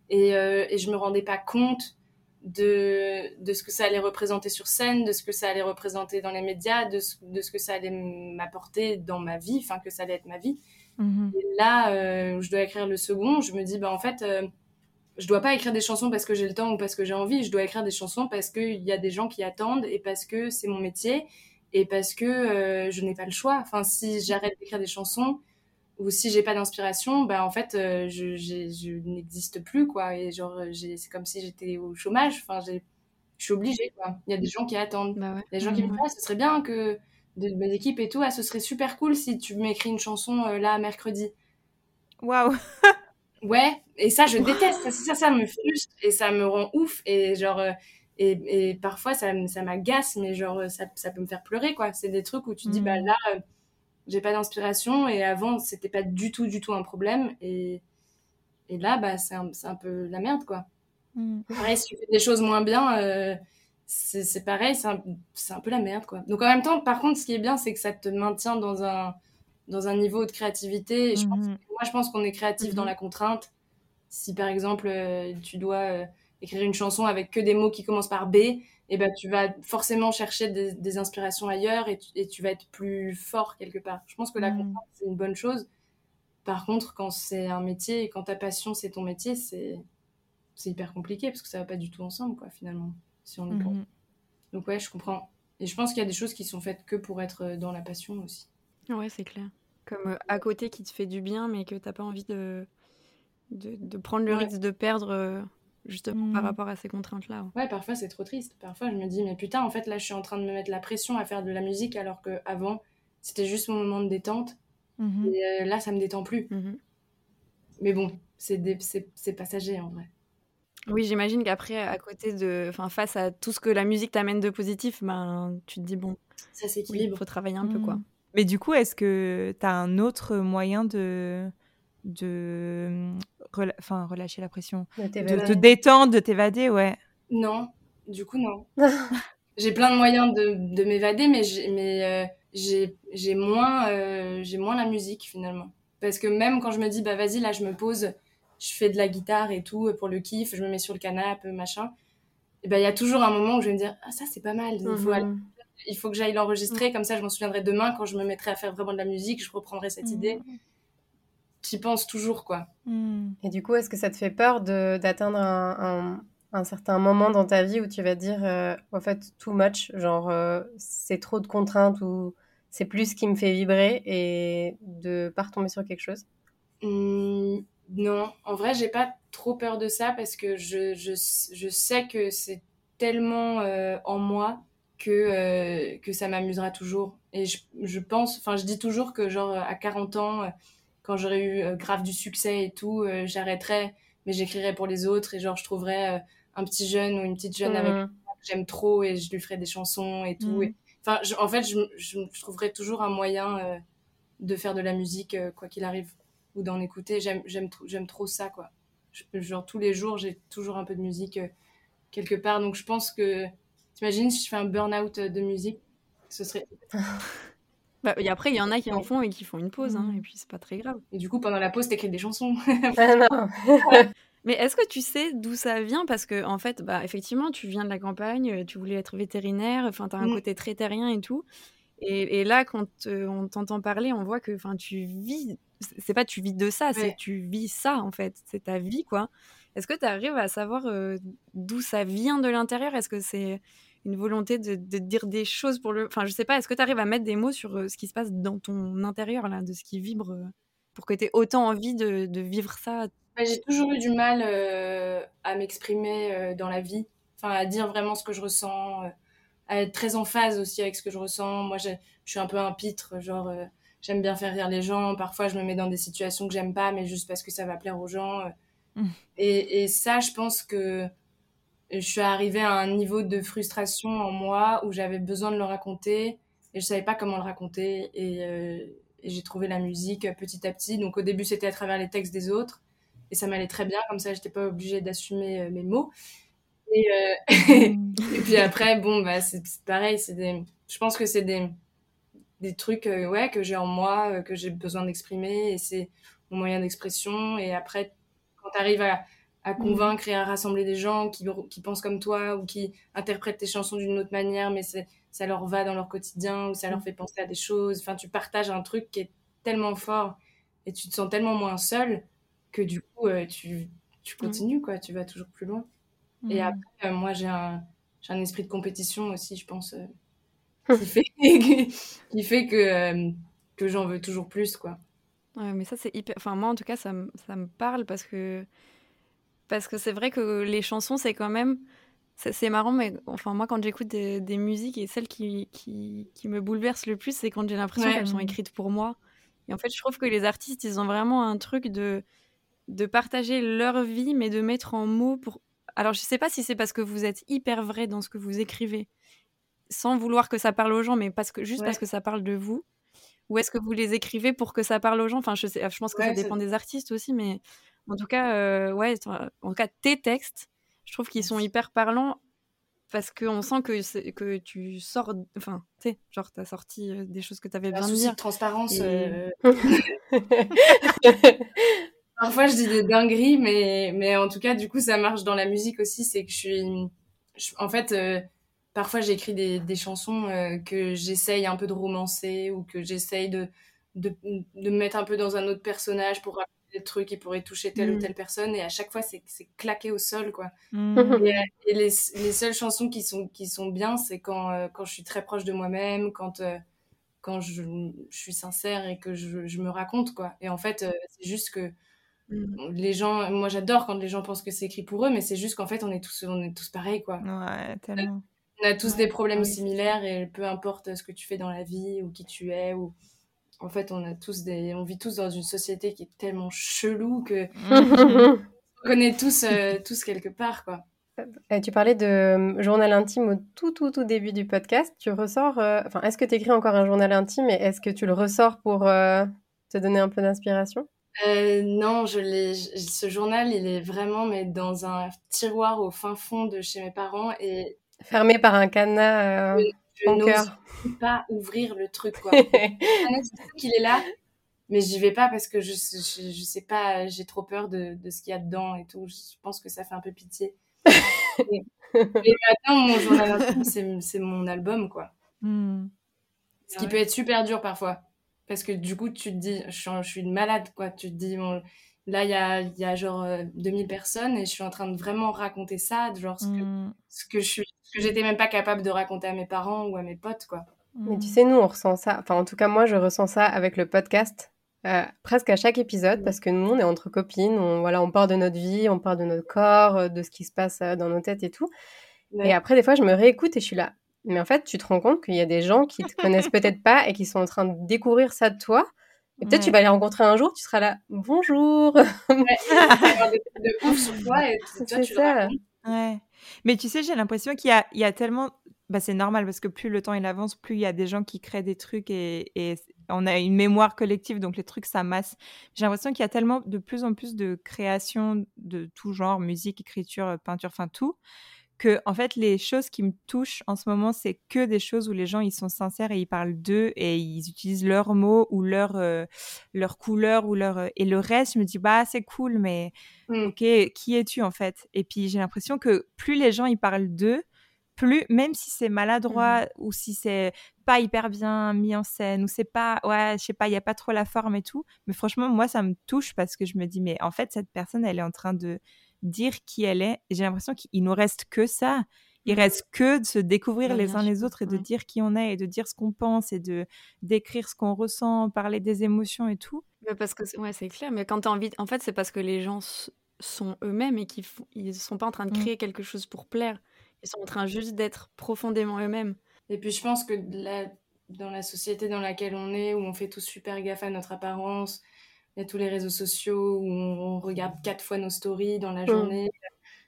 Et, euh, et je me rendais pas compte de, de ce que ça allait représenter sur scène, de ce que ça allait représenter dans les médias, de ce, de ce que ça allait m'apporter dans ma vie, enfin que ça allait être ma vie. Mhm. Et là, euh, je dois écrire le second, je me dis, bah en fait, euh, je dois pas écrire des chansons parce que j'ai le temps ou parce que j'ai envie, je dois écrire des chansons parce qu'il y a des gens qui attendent et parce que c'est mon métier et parce que euh, je n'ai pas le choix. Enfin, si j'arrête d'écrire des chansons ou si j'ai pas d'inspiration, bah en fait, euh, je, n'existe plus, quoi. Et genre, c'est comme si j'étais au chômage. Enfin, je suis obligée, quoi. Il y a des gens qui attendent. Bah ouais. Il y a des gens qui me Mhm. disent, Ah, ce serait bien que de mes équipes et tout, ah, ce serait super cool si tu m'écris une chanson euh, là, mercredi. Waouh. <laughs> Ouais, et ça, je déteste. Ça, ça, ça me frustre et ça me rend ouf. Et genre, euh, et, et parfois, ça, ça m'agace, mais genre, euh, ça, ça peut me faire pleurer, quoi. C'est des trucs où tu te dis, bah là, euh, j'ai pas d'inspiration. Et avant, c'était pas du tout, du tout un problème. Et, et là, bah, c'est un, un peu la merde, quoi. Mm. Pareil, si tu fais des choses moins bien, euh, c'est pareil, c'est un, un peu la merde, quoi. Donc en même temps, par contre, ce qui est bien, c'est que ça te maintient dans un, dans un niveau de créativité. Et je pense, Mhm. moi, je pense qu'on est créatif dans Mhm. la contrainte. Si par exemple, euh, tu dois euh, écrire une chanson avec que des mots qui commencent par B, et ben tu vas forcément chercher des, des inspirations ailleurs et tu, et tu vas être plus fort quelque part. Je pense que la Mhm. contrainte, c'est une bonne chose. Par contre, quand c'est un métier et quand ta passion, c'est ton métier, c'est hyper compliqué parce que ça va pas du tout ensemble, quoi, finalement, si on. Donc ouais, je comprends. Et je pense qu'il y a des choses qui sont faites que pour être euh, dans la passion aussi. Ouais, c'est clair. Comme euh, à côté qui te fait du bien, mais que t'as pas envie de, de, de prendre le Ouais. risque de perdre euh, justement par Mhm. rapport à ces contraintes-là. ouais. Ouais, parfois c'est trop triste. Parfois je me dis, mais putain, en fait là je suis en train de me mettre la pression à faire de la musique alors que avant c'était juste mon moment de détente. Et euh, là ça me détend plus. Mhm. Mais bon, c'est passager en vrai. Oui, j'imagine qu'après, à côté de, enfin, face à tout ce que la musique t'amène de positif, ben, tu te dis bon, Ça s'équilibre. faut travailler un peu, quoi. Mais du coup, est-ce que tu as un autre moyen de, de rela- enfin, relâcher la pression? De te détendre, de t'évader, ouais. Non, du coup non. <laughs> j'ai plein de moyens de, de m'évader, mais j'ai mais, euh, j'ai j'ai moins, euh, j'ai moins la musique finalement. Parce que même quand je me dis, bah vas-y, là je me pose, je fais de la guitare et tout pour le kiff, je me mets sur le canapé, machin. Et ben il y a toujours un moment où je vais me dire, ah ça c'est pas mal, il faut, aller- Mhm. Il faut que j'aille l'enregistrer, comme ça je m'en souviendrai demain quand je me mettrai à faire vraiment de la musique, je reprendrai cette idée. J'y pense toujours quoi. Mhm. Et du coup, est-ce que ça te fait peur de d'atteindre un, un- un certain moment dans ta vie où tu vas te dire, euh, en fait, too much, genre, euh, c'est trop de contraintes ou c'est plus ce qui me fait vibrer et de pas retomber sur quelque chose? Hum, non, en vrai, j'ai pas trop peur de ça parce que je, je, je sais que c'est tellement euh, en moi que, euh, que ça m'amusera toujours. Et je, je pense, enfin, je dis toujours que, genre, à 40 ans, euh, quand j'aurai eu euh, grave du succès et tout, j'arrêterai, mais j'écrirai pour les autres et, genre, je trouverai un petit jeune ou une petite jeune avec Mhm. que j'aime trop et je lui ferai des chansons et tout. Et- Enfin, en fait, je, je, je trouverai toujours un moyen de faire de la musique, quoi qu'il arrive, ou d'en écouter. J'aime, j'aime, tr- j'aime trop ça, quoi. Je, genre, tous les jours, j'ai toujours un peu de musique quelque part. Donc, je pense que, t'imagines, si je fais un burn-out de musique, ce serait. <laughs> Bah, et après, il y en a qui en font et qui font une pause, hein, Mhm. et puis c'est pas très grave. Et du coup, pendant la pause, t'écris des chansons. <laughs> Ah non. <laughs> Mais est-ce que tu sais d'où ça vient? Parce que, en fait, bah, effectivement, tu viens de la campagne, tu voulais être vétérinaire, enfin, tu as un Mm. côté très terrien et tout. Et, et là, quand on t'entend parler, on voit que enfin, tu vis. C'est pas tu vis de ça, c'est Ouais. tu vis ça, en fait. C'est ta vie, quoi. Est-ce que tu arrives à savoir euh, d'où ça vient de l'intérieur? Est-ce que c'est une volonté de, de dire des choses pour le. Enfin, je sais pas, est-ce que tu arrives à mettre des mots sur euh, ce qui se passe dans ton intérieur, là, de ce qui vibre, euh, pour que tu aies autant envie de, de vivre ça? Bah, j'ai toujours eu du mal euh, à m'exprimer dans la vie, enfin à dire vraiment ce que je ressens, à être très en phase aussi avec ce que je ressens. Moi, je suis un peu un pitre, genre j'aime bien faire rire les gens. Parfois, je me mets dans des situations que j'aime pas, mais juste parce que ça va plaire aux gens. euh. Mm. Et, et ça, je pense que je suis arrivée à un niveau de frustration en moi où j'avais besoin de le raconter et je savais pas comment le raconter. Et, euh, et j'ai trouvé la musique petit à petit. Donc au début, c'était à travers les textes des autres. Et ça m'allait très bien. Comme ça j'étais pas obligée d'assumer euh, mes mots. Et, euh, <laughs> et puis après bon bah c'est pareil. C'est des je pense que c'est des des trucs ouais que j'ai en moi que j'ai besoin d'exprimer. Et c'est mon moyen d'expression. Et après quand tu arrives à, à Mmh. convaincre et à rassembler des gens qui, qui pensent comme toi ou qui interprètent tes chansons d'une autre manière, mais ça leur va dans leur quotidien ou ça leur fait penser à des choses. Enfin, tu partages un truc qui est tellement fort et tu te sens tellement moins seul que du coup, euh, tu, tu continues, quoi. Tu vas toujours plus loin. Et après, euh, moi, j'ai un, esprit de compétition aussi, je pense, euh, qui fait, <laughs> qui fait que, que j'en veux toujours plus, quoi. Ouais, mais ça, c'est hyper. Enfin, moi, en tout cas, ça me parle parce que. Parce que c'est vrai que les chansons, c'est quand même. C'est marrant, mais enfin, moi, quand j'écoute des, des musiques et celles qui, qui, qui me bouleversent le plus, c'est quand j'ai l'impression Ouais. qu'elles sont écrites pour moi. Et en fait, je trouve que les artistes, ils ont vraiment un truc de, de partager leur vie, mais de mettre en mots pour. Alors, je sais pas si c'est parce que vous êtes hyper vrai dans ce que vous écrivez, sans vouloir que ça parle aux gens, mais parce que, juste Ouais. parce que ça parle de vous. Ou est-ce que vous les écrivez pour que ça parle aux gens? Enfin, je, sais, je pense que Ouais, ça- dépend des artistes aussi, mais en tout cas, euh, ouais, en tout cas, tes textes, je trouve qu'ils sont hyper parlants parce qu'on sent que, que tu sors, enfin, tu sais, genre, t'as sorti euh, des choses que t'avais de souci dire. de transparence. Et- euh, <laughs> <laughs> Parfois, je dis des dingueries, mais, mais en tout cas, du coup, ça marche dans la musique aussi. C'est que je suis. je- en fait, euh, parfois, j'écris des, des chansons euh, que j'essaye un peu de romancer ou que j'essaye de, de, de me mettre un peu dans un autre personnage pour raconter des trucs qui pourraient toucher telle ou Mm. telle personne. Et à chaque fois, c'est c'est claqué au sol, quoi. Mmh. <laughs> Et, et les, les seules chansons qui sont, qui sont bien, c'est quand, euh, quand je suis très proche de moi-même, quand, euh, quand je, je suis sincère et que je, je me raconte, quoi. Et en fait, euh, c'est juste que Mm. les gens, moi j'adore quand les gens pensent que c'est écrit pour eux, mais c'est juste qu'en fait, on est tous, on est tous pareils, quoi. Ouais, tellement. On a tous des problèmes similaires et peu importe ce que tu fais dans la vie ou qui tu es ou en fait on a tous des on vit tous dans une société qui est tellement chelou que Mmh. <laughs> on connaît tous euh, tous quelque part quoi. Et tu parlais de euh, journal intime au tout, tout, tout début du podcast. Tu ressors, euh, enfin, est-ce que tu écris encore un journal intime et est-ce que tu le ressors pour euh, te donner un peu d'inspiration? Euh, non, je l'ai ce journal, il est vraiment mais dans un tiroir au fin fond de chez mes parents et Fermé par un cadenas euh, je n'ose pas ouvrir le truc quoi. <laughs> je sais qu'il est là, mais j'y vais pas parce que je, je, je sais pas, j'ai trop peur de, de ce qu'il y a dedans et tout. Je pense que ça fait un peu pitié. <laughs> et, et maintenant, mon journal intime, c'est c'est mon album, quoi. Mmh. Ce qui peut être super dur parfois. Parce que du coup, tu te dis, je suis, je suis une malade, quoi. Tu te dis, bon, là, il y a, il y a genre euh, 2000 personnes et je suis en train de vraiment raconter ça, genre ce que, ce que je suis, que j'étais même pas capable de raconter à mes parents ou à mes potes, quoi. Mais tu sais, nous, on ressent ça. Enfin, en tout cas, moi, je ressens ça avec le podcast. euh, presque à chaque épisode, parce que nous, on est entre copines, on, voilà, on parle de notre vie, on parle de notre corps, euh, de ce qui se passe euh, dans nos têtes et tout. Ouais. Et après, des fois, je me réécoute et je suis là. Mais en fait, tu te rends compte qu'il y a des gens qui te connaissent peut-être pas et qui sont en train de découvrir ça de toi. Et peut-être tu Ouais. vas les rencontrer un jour, tu seras là, bonjour. Ouais, <laughs> avoir des trucs de ouf sur toi et toi, C'est tu le ça. racontes. Ouais. Mais tu sais, j'ai l'impression qu'il y a, il y a tellement. Bah, c'est normal parce que plus le temps il avance, plus il y a des gens qui créent des trucs et, et on a une mémoire collective, donc les trucs s'amassent. J'ai l'impression qu'il y a tellement de plus en plus de créations de tout genre, musique, écriture, peinture, enfin tout, que en fait les choses qui me touchent en ce moment, c'est que des choses où les gens ils sont sincères et ils parlent d'eux et ils utilisent leurs mots ou leur euh, leur couleur ou leur euh, et le reste, je me dis bah c'est cool, mais Mm. ok, qui es-tu en fait? Et puis j'ai l'impression que plus les gens ils parlent d'eux, plus, même si c'est maladroit ou si c'est pas hyper bien mis en scène ou c'est pas, ouais, je sais pas, il y a pas trop la forme et tout, mais franchement, moi ça me touche parce que je me dis, mais en fait, cette personne, elle est en train de dire qui elle est j'ai l'impression qu'il nous reste que ça. Il Mhm. reste que de se découvrir Ouais, les uns les autres et de ouais. dire qui on est et de dire ce qu'on pense et de d'écrire ce qu'on ressent, parler des émotions et tout. Mais parce que c'est- ouais, c'est clair. Mais quand tu as envie, en fait, c'est parce que les gens sont eux-mêmes et qu'ils ils sont pas en train de Mm. créer quelque chose pour plaire. Ils sont en train juste d'être profondément eux-mêmes. Et puis je pense que la- dans la société dans laquelle on est, où on fait tous super gaffe à notre apparence, il y a tous les réseaux sociaux où on, regarde quatre fois nos stories dans la journée.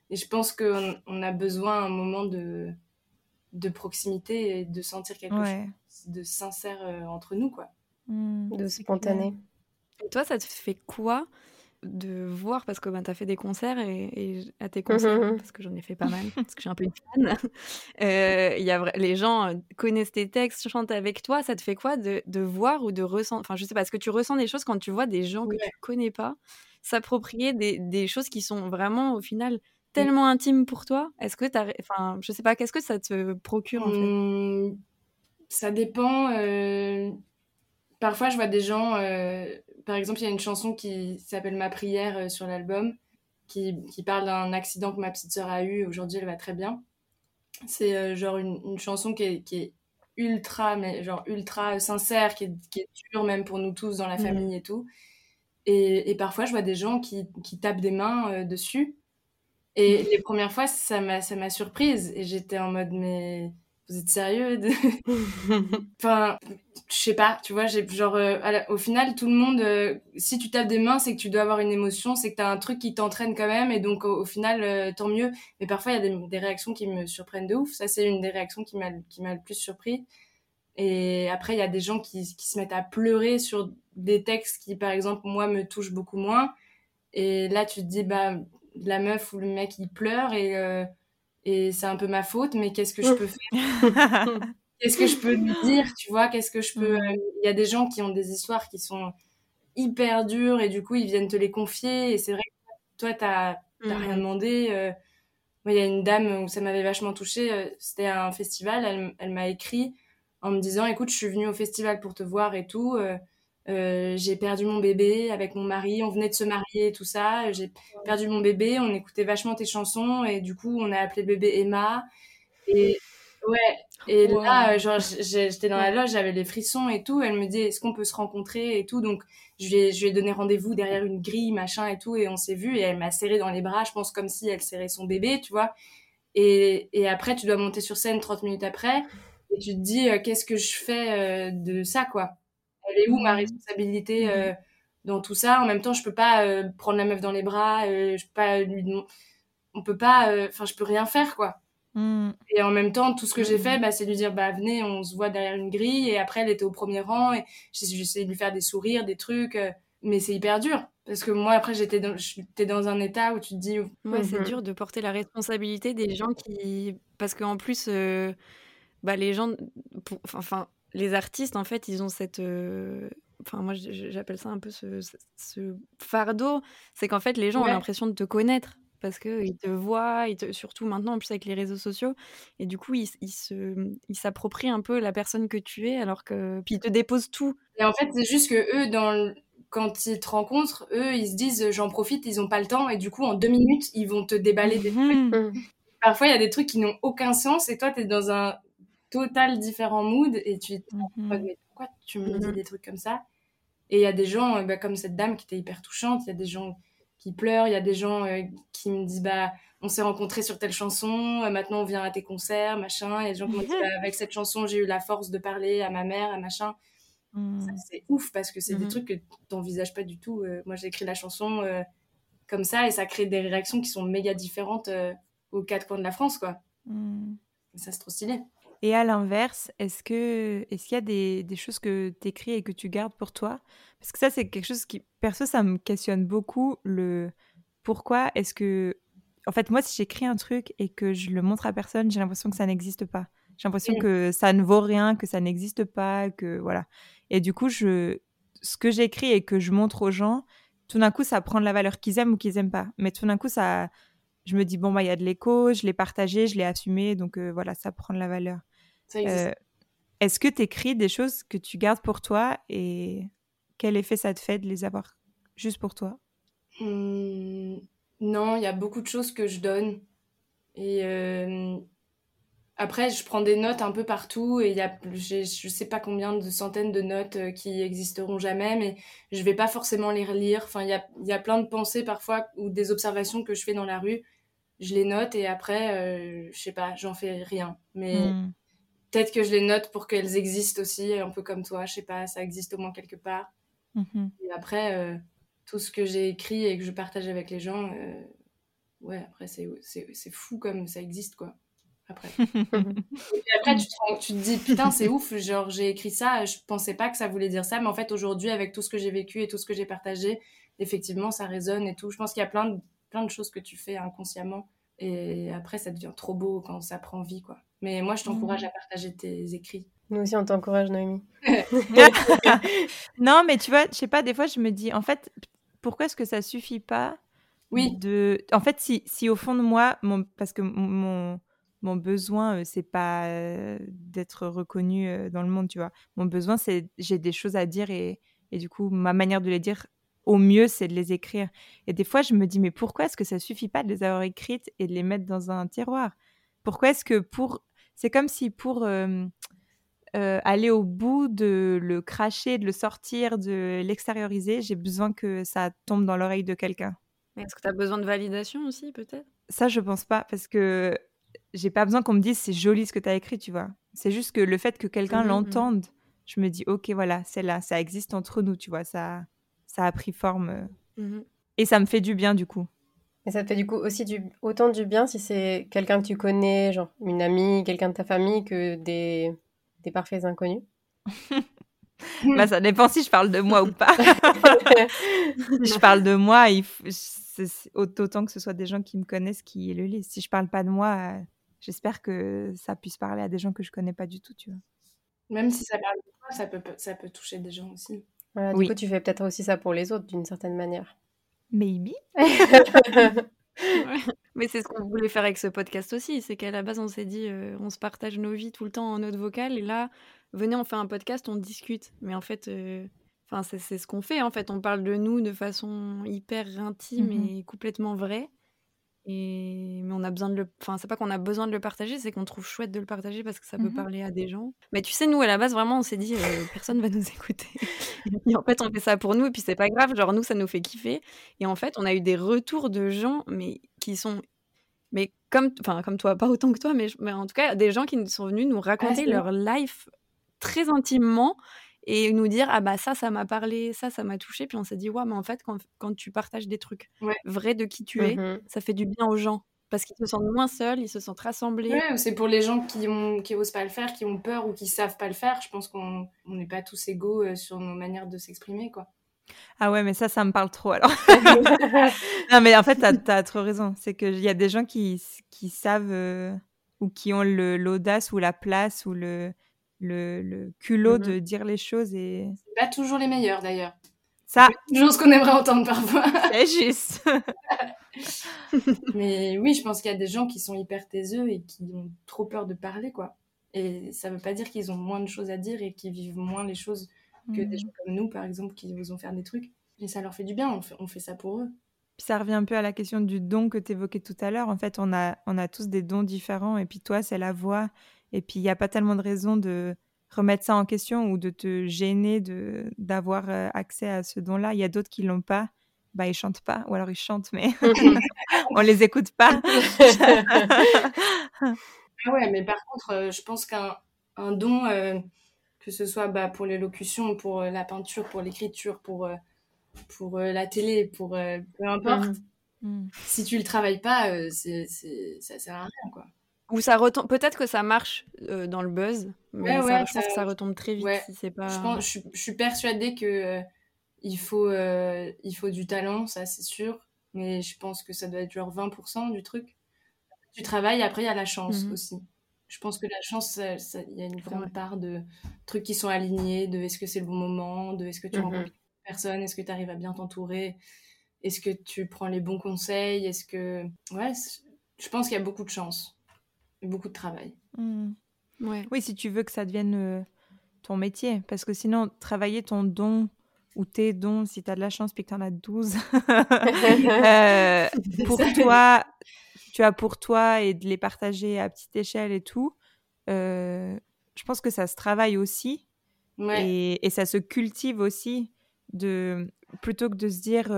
Et je pense qu'on on a besoin à un moment de, de proximité et de sentir quelque Ouais. chose de sincère euh, entre nous, quoi. Mm, de spontané. Et toi, ça te fait quoi de voir, parce que ben, tu as fait des concerts et, à tes concerts, parce que j'en ai fait pas mal, <laughs> parce que je suis un peu une fan, euh, y a, les gens euh, connaissent tes textes, chantent avec toi. Ça te fait quoi de, de voir ou de ressentir Enfin, je sais pas, est-ce que tu ressens des choses quand tu vois des gens que tu connais pas s'approprier des, des, choses qui sont vraiment, au final, tellement intimes pour toi? Est-ce que tu Enfin, je sais pas, qu'est-ce que ça te procure en fait? Mmh, Ça dépend. Euh, parfois, je vois des gens par exemple, il y a une chanson qui s'appelle Ma prière euh, sur l'album, qui, qui, parle d'un accident que ma petite sœur a eu. Aujourd'hui, elle va très bien. C'est euh, genre une, une, chanson qui est, qui est, ultra, mais genre ultra sincère, qui est, qui est dure même pour nous tous dans la mmh. famille et tout. Et, et, parfois, je vois des gens qui, qui tapent des mains euh, dessus. Et mmh. les premières fois, ça m'a surprise. Et j'étais en mode, mais vous êtes sérieux <laughs> Enfin, je sais pas, tu vois, j'ai genre, euh, au final, tout le monde, euh, si tu tapes des mains, c'est que tu dois avoir une émotion, c'est que tu as un truc qui t'entraîne quand même, et donc au, final, euh, tant mieux. Mais parfois, il y a des, des, réactions qui me surprennent de ouf. Ça, c'est une des réactions qui m'a le plus surpris. Et après, il y a des gens qui, qui, se mettent à pleurer sur des textes qui, par exemple, moi, me touchent beaucoup moins. Et là, tu te dis, bah, la meuf ou le mec, il pleure, et et c'est un peu ma faute, mais qu'est-ce que je peux faire? <laughs> Qu'est-ce que je peux lui dire, tu vois? Qu'est-ce que je peux euh, Il y a des gens qui ont des histoires qui sont hyper dures et du coup ils viennent te les confier et c'est vrai que toi t'as n'as rien demandé. Euh. Moi, il y a une dame où ça m'avait vachement touchée. Euh, c'était un festival. Elle, elle m'a écrit en me disant "Écoute, je suis venue au festival pour te voir et tout." Euh, j'ai perdu mon bébé avec mon mari, on venait de se marier, tout ça. J'ai perdu mon bébé, on écoutait vachement tes chansons et du coup on a appelé bébé Emma. Et ouais, et là, genre j'étais dans la loge, j'avais les frissons et tout. Elle me dit est-ce qu'on peut se rencontrer et tout? Donc je lui ai, je lui ai donné rendez-vous derrière une grille, machin et tout, et on s'est vu et elle m'a serré dans les bras, je pense comme si elle serrait son bébé, tu vois. Et, et après tu dois monter sur scène 30 minutes après et tu te dis euh, qu'est-ce que je fais euh, de ça quoi? Elle est où ma responsabilité mhm. euh, dans tout ça? En même temps, je peux pas euh, prendre la meuf dans les bras, euh, je peux pas lui on peut pas enfin je peux rien faire quoi. Mm. Et en même temps, tout ce que j'ai fait, bah, c'est lui dire, bah, venez, on se voit derrière une grille. Et après, elle était au premier rang. Et j'essayais de lui faire des sourires, des trucs. mais c'est hyper dur. Parce que moi, après, j'étais dans, dans un état où tu te dis. Ouais, c'est mhm. dur de porter la responsabilité des gens qui. Parce qu'en plus, bah, les gens. Enfin, les artistes, en fait, ils ont cette. Euh, enfin, moi, j'appelle ça un peu ce, fardeau. C'est qu'en fait, les gens ont l'impression de te connaître parce qu'ils te voient, ils te, surtout maintenant, en plus avec les réseaux sociaux. Et du coup, ils, ils s'approprient un peu la personne que tu es, alors que. Puis ils te déposent tout. Et en fait, c'est juste que eux, dans quand ils te rencontrent, eux, ils se disent j'en profite, ils n'ont pas le temps. Et du coup, en deux minutes, ils vont te déballer des trucs. Mmh. Parfois, il y a des trucs qui n'ont aucun sens et toi, tu es dans un total différent mood et tu te dis mais pourquoi tu me dis mhm. des trucs comme ça? Et il y a des gens euh, bah, comme cette dame qui était hyper touchante il y a des gens qui pleurent il y a des gens euh, qui me disent bah on s'est rencontrés sur telle chanson euh, maintenant on vient à tes concerts machin. Il y a des gens qui m'ont dit bah, avec cette chanson j'ai eu la force de parler à ma mère à machin. Mhm. c'est ouf parce que c'est des trucs que tu n'envisages pas du tout moi j'ai écrit la chanson comme ça et ça crée des réactions qui sont méga différentes aux quatre coins de la France quoi. Ça c'est trop stylé et à l'inverse, est-ce que est-ce qu'il y a des, des choses que tu écris et que tu gardes pour toi? Parce que ça, c'est quelque chose qui, perso, ça me questionne beaucoup. Le pourquoi est-ce que. En fait, moi, si j'écris un truc et que je le montre à personne, j'ai l'impression que ça n'existe pas. J'ai l'impression que ça ne vaut rien, que ça n'existe pas, que voilà. Et du coup, je, ce que j'écris et que je montre aux gens, tout d'un coup, ça prend de la valeur qu'ils aiment ou qu'ils aiment pas. Mais tout d'un coup, ça, je me dis bon bah il y a de l'écho, je l'ai partagé, je l'ai assumé, donc euh, voilà, ça prend de la valeur. Euh, est-ce que tu écris des choses que tu gardes pour toi et quel effet ça te fait de les avoir juste pour toi? Mmh, Non, il y a beaucoup de choses que je donne. Et euh, après, je prends des notes un peu partout et il y a, je sais pas combien de centaines de notes euh, qui existeront jamais, mais je vais pas forcément les relire. Enfin, il y a, y a plein de pensées parfois ou des observations que je fais dans la rue. Je les note et après, je sais pas, j'en fais rien. Mais mmh peut-être que je les note pour qu'elles existent aussi, un peu comme toi, je sais pas, ça existe au moins quelque part. Mhm. Et après, euh, tout ce que j'ai écrit et que je partage avec les gens, euh, ouais, après, c'est fou comme ça existe, quoi. Après. <laughs> et après, tu te, tu te dis, putain, c'est ouf, genre, j'ai écrit ça, je pensais pas que ça voulait dire ça, mais en fait, aujourd'hui, avec tout ce que j'ai vécu et tout ce que j'ai partagé, effectivement, ça résonne et tout. Je pense qu'il y a plein de, plein de choses que tu fais inconsciemment. Et après, ça devient trop beau quand ça prend vie, quoi. Mais moi, je t'encourage mmh. à partager tes écrits. Nous aussi, on t'encourage, Noémie. <laughs> non, mais tu vois, je sais pas, des fois, je me dis, en fait, pourquoi est-ce que ça suffit pas oui. de... En fait, si, si au fond de moi, mon... parce que mon, mon besoin, euh, c'est pas euh, d'être reconnu euh, dans le monde, tu vois. Mon besoin, c'est j'ai des choses à dire et, et du coup, ma manière de les dire, au mieux, c'est de les écrire. Et des fois, je me dis, mais pourquoi est-ce que ça suffit pas de les avoir écrites et de les mettre dans un tiroir? Pourquoi est-ce que pour... C'est comme si pour... aller au bout de le cracher, de le sortir, de l'extérioriser, j'ai besoin que ça tombe dans l'oreille de quelqu'un. Est-ce que tu as besoin de validation aussi, peut-être? Ça, je pense pas, parce que j'ai pas besoin qu'on me dise c'est joli ce que tu as écrit, tu vois. C'est juste que le fait que quelqu'un mmh, mmh. l'entende, je me dis ok, voilà, c'est là, ça existe entre nous, tu vois, ça, ça a pris forme. Mmh et ça me fait du bien, du coup. Et ça te fait du coup aussi du, autant du bien si c'est quelqu'un que tu connais, genre une amie, quelqu'un de ta famille, que des, des parfaits inconnus <laughs> bah, ça dépend si je parle de moi ou pas. <laughs> si je parle de moi, il c'est autant que ce soit des gens qui me connaissent qui le lisent. Si je parle pas de moi, euh, j'espère que ça puisse parler à des gens que je connais pas du tout, tu vois. Même si ça parle de toi, ça peut, ça peut toucher des gens aussi. Voilà, du coup, tu fais peut-être aussi ça pour les autres d'une certaine manière. Maybe. <laughs> Mais c'est ce qu'on voulait faire avec ce podcast aussi. C'est qu'à la base, on s'est dit, euh, on se partage nos vies tout le temps en note vocale. Et là, venez, on fait un podcast, on discute. Mais en fait, euh, Enfin, c'est ce qu'on fait en fait. On parle de nous de façon hyper intime mmh et complètement vraie. Et mais on a besoin de le. Enfin, c'est pas qu'on a besoin de le partager, c'est qu'on trouve chouette de le partager parce que ça peut mmh parler à des gens. Mais tu sais, nous à la base, vraiment, on s'est dit euh, personne va nous <laughs> écouter. et en fait, on fait ça pour nous et puis c'est pas grave. Genre nous, ça nous fait kiffer. Et en fait, on a eu des retours de gens, mais qui sont mais comme, enfin, comme toi, pas autant que toi, mais, mais en tout cas, des gens qui sont venus nous raconter leur life très intimement et nous dire ah bah ça ça m'a parlé ça ça m'a touché puis on s'est dit ouais mais en fait quand, quand tu partages des trucs vrais de qui tu es mmh ça fait du bien aux gens parce qu'ils se sentent moins seuls ils se sentent rassemblés ouais, c'est pour les gens qui ont qui osent pas le faire qui ont peur ou qui savent pas le faire je pense qu'on n'est pas tous égaux euh, sur nos manières de s'exprimer quoi ah ouais, mais ça, ça me parle trop alors. <laughs> non, mais en fait, tu as, trop raison. C'est qu'il y a des gens qui, qui savent euh, ou qui ont l'audace ou la place ou le, le, culot mmh de dire les choses et pas toujours les meilleurs d'ailleurs ça toujours ce qu'on aimerait entendre parfois <laughs> c'est juste <laughs> mais oui je pense qu'il y a des gens qui sont hyper taiseux et qui ont trop peur de parler quoi et ça veut pas dire qu'ils ont moins de choses à dire et qu'ils vivent moins les choses que des mmh. gens comme nous par exemple qui osent faire des trucs et ça leur fait du bien on fait, on fait ça pour eux puis ça revient un peu à la question du don que tu évoquais tout à l'heure. En fait, on a, on a tous des dons différents. Et puis toi, c'est la voix et puis, il n'y a pas tellement de raison de remettre ça en question ou de te gêner de d'avoir euh, accès à ce don-là. Il y a d'autres qui l'ont pas. Bah, ils chantent pas, ou alors ils chantent, mais <laughs> on les écoute pas. <laughs> ah ouais, mais par contre, euh, je pense qu'un un don, euh, que ce soit bah, pour l'élocution, pour la peinture, pour l'écriture, pour, pour la télé, pour peu importe, mmh. si tu le travailles pas, c'est, ça sert à rien, quoi. Ou ça retombe. Peut-être que ça marche euh, dans le buzz, mais ça, je pense que ça retombe très vite si c'est pas. Je, pense, je, suis persuadée que euh, il faut euh, il faut du talent, ça c'est sûr, mais je pense que ça doit être genre 20% du truc. Du travail, après il y a la chance mmh aussi. Je pense que la chance, il y a une grande part de trucs qui sont alignés, de est-ce que c'est le bon moment, de est-ce que tu rencontres personne, est-ce que tu arrives à bien t'entourer, est-ce que tu prends les bons conseils, est-ce que ouais, je pense qu'il y a beaucoup de chance beaucoup de travail. Mmh. Oui, si tu veux que ça devienne euh, ton métier. Parce que sinon, travailler ton don ou tes dons, si tu as de la chance puis que tu en as 12, <laughs> euh, pour <laughs> toi, tu as pour toi et de les partager à petite échelle et tout, euh, je pense que ça se travaille aussi. Et, et, ça se cultive aussi de plutôt que de se dire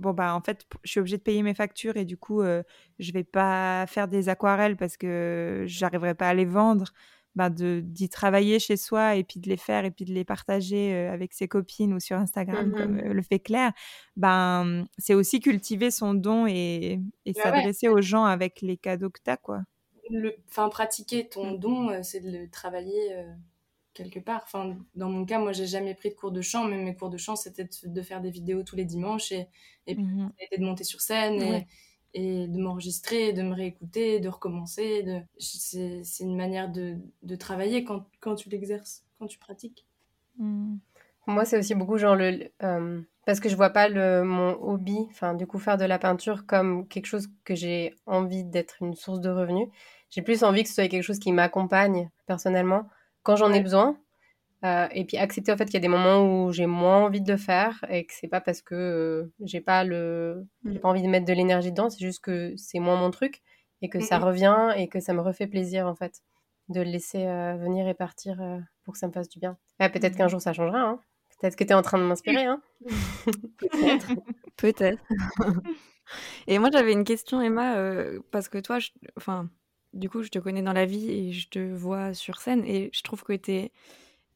bon bah en fait je suis obligée de payer mes factures et du coup je je vais pas faire des aquarelles parce que j'arriverai pas à les vendre. Bah de d'y travailler chez soi et puis de les faire et puis de les partager avec ses copines ou sur Instagram comme mmh le fait Claire ben c'est aussi cultiver son don et, et bah s'adresser aux gens avec les cadeaux que tu as quoi enfin pratiquer ton mmh. don c'est de le travailler quelque part. Enfin, dans mon cas, moi, j'ai jamais pris de cours de chant, mais mes cours de chant, c'était de, faire des vidéos tous les dimanches et, et mmh de monter sur scène et, et de m'enregistrer, de me réécouter, de recommencer. De... C'est, une manière de, de travailler quand, quand tu l'exerces, quand tu pratiques. Mmh. Moi, c'est aussi beaucoup genre le. Euh, parce que je vois pas le, mon hobby, enfin, du coup, faire de la peinture comme quelque chose que j'ai envie d'être une source de revenus. J'ai plus envie que ce soit quelque chose qui m'accompagne personnellement quand j'en ai besoin. Euh, et puis accepter en fait qu'il y a des moments où j'ai moins envie de le faire et que c'est pas parce que euh, j'ai pas le j'ai pas envie de mettre de l'énergie dedans, c'est juste que c'est moins mon truc et que ça revient et que ça me refait plaisir en fait de le laisser euh, venir et partir pour que ça me fasse du bien. peut-être qu'un jour ça changera. Hein. Peut-être que tu es en train de m'inspirer. Hein <laughs> Peut-être. Peut-être. <laughs> et moi j'avais une question Emma parce que toi, enfin du coup je te connais dans la vie et je te vois sur scène et je trouve que tu es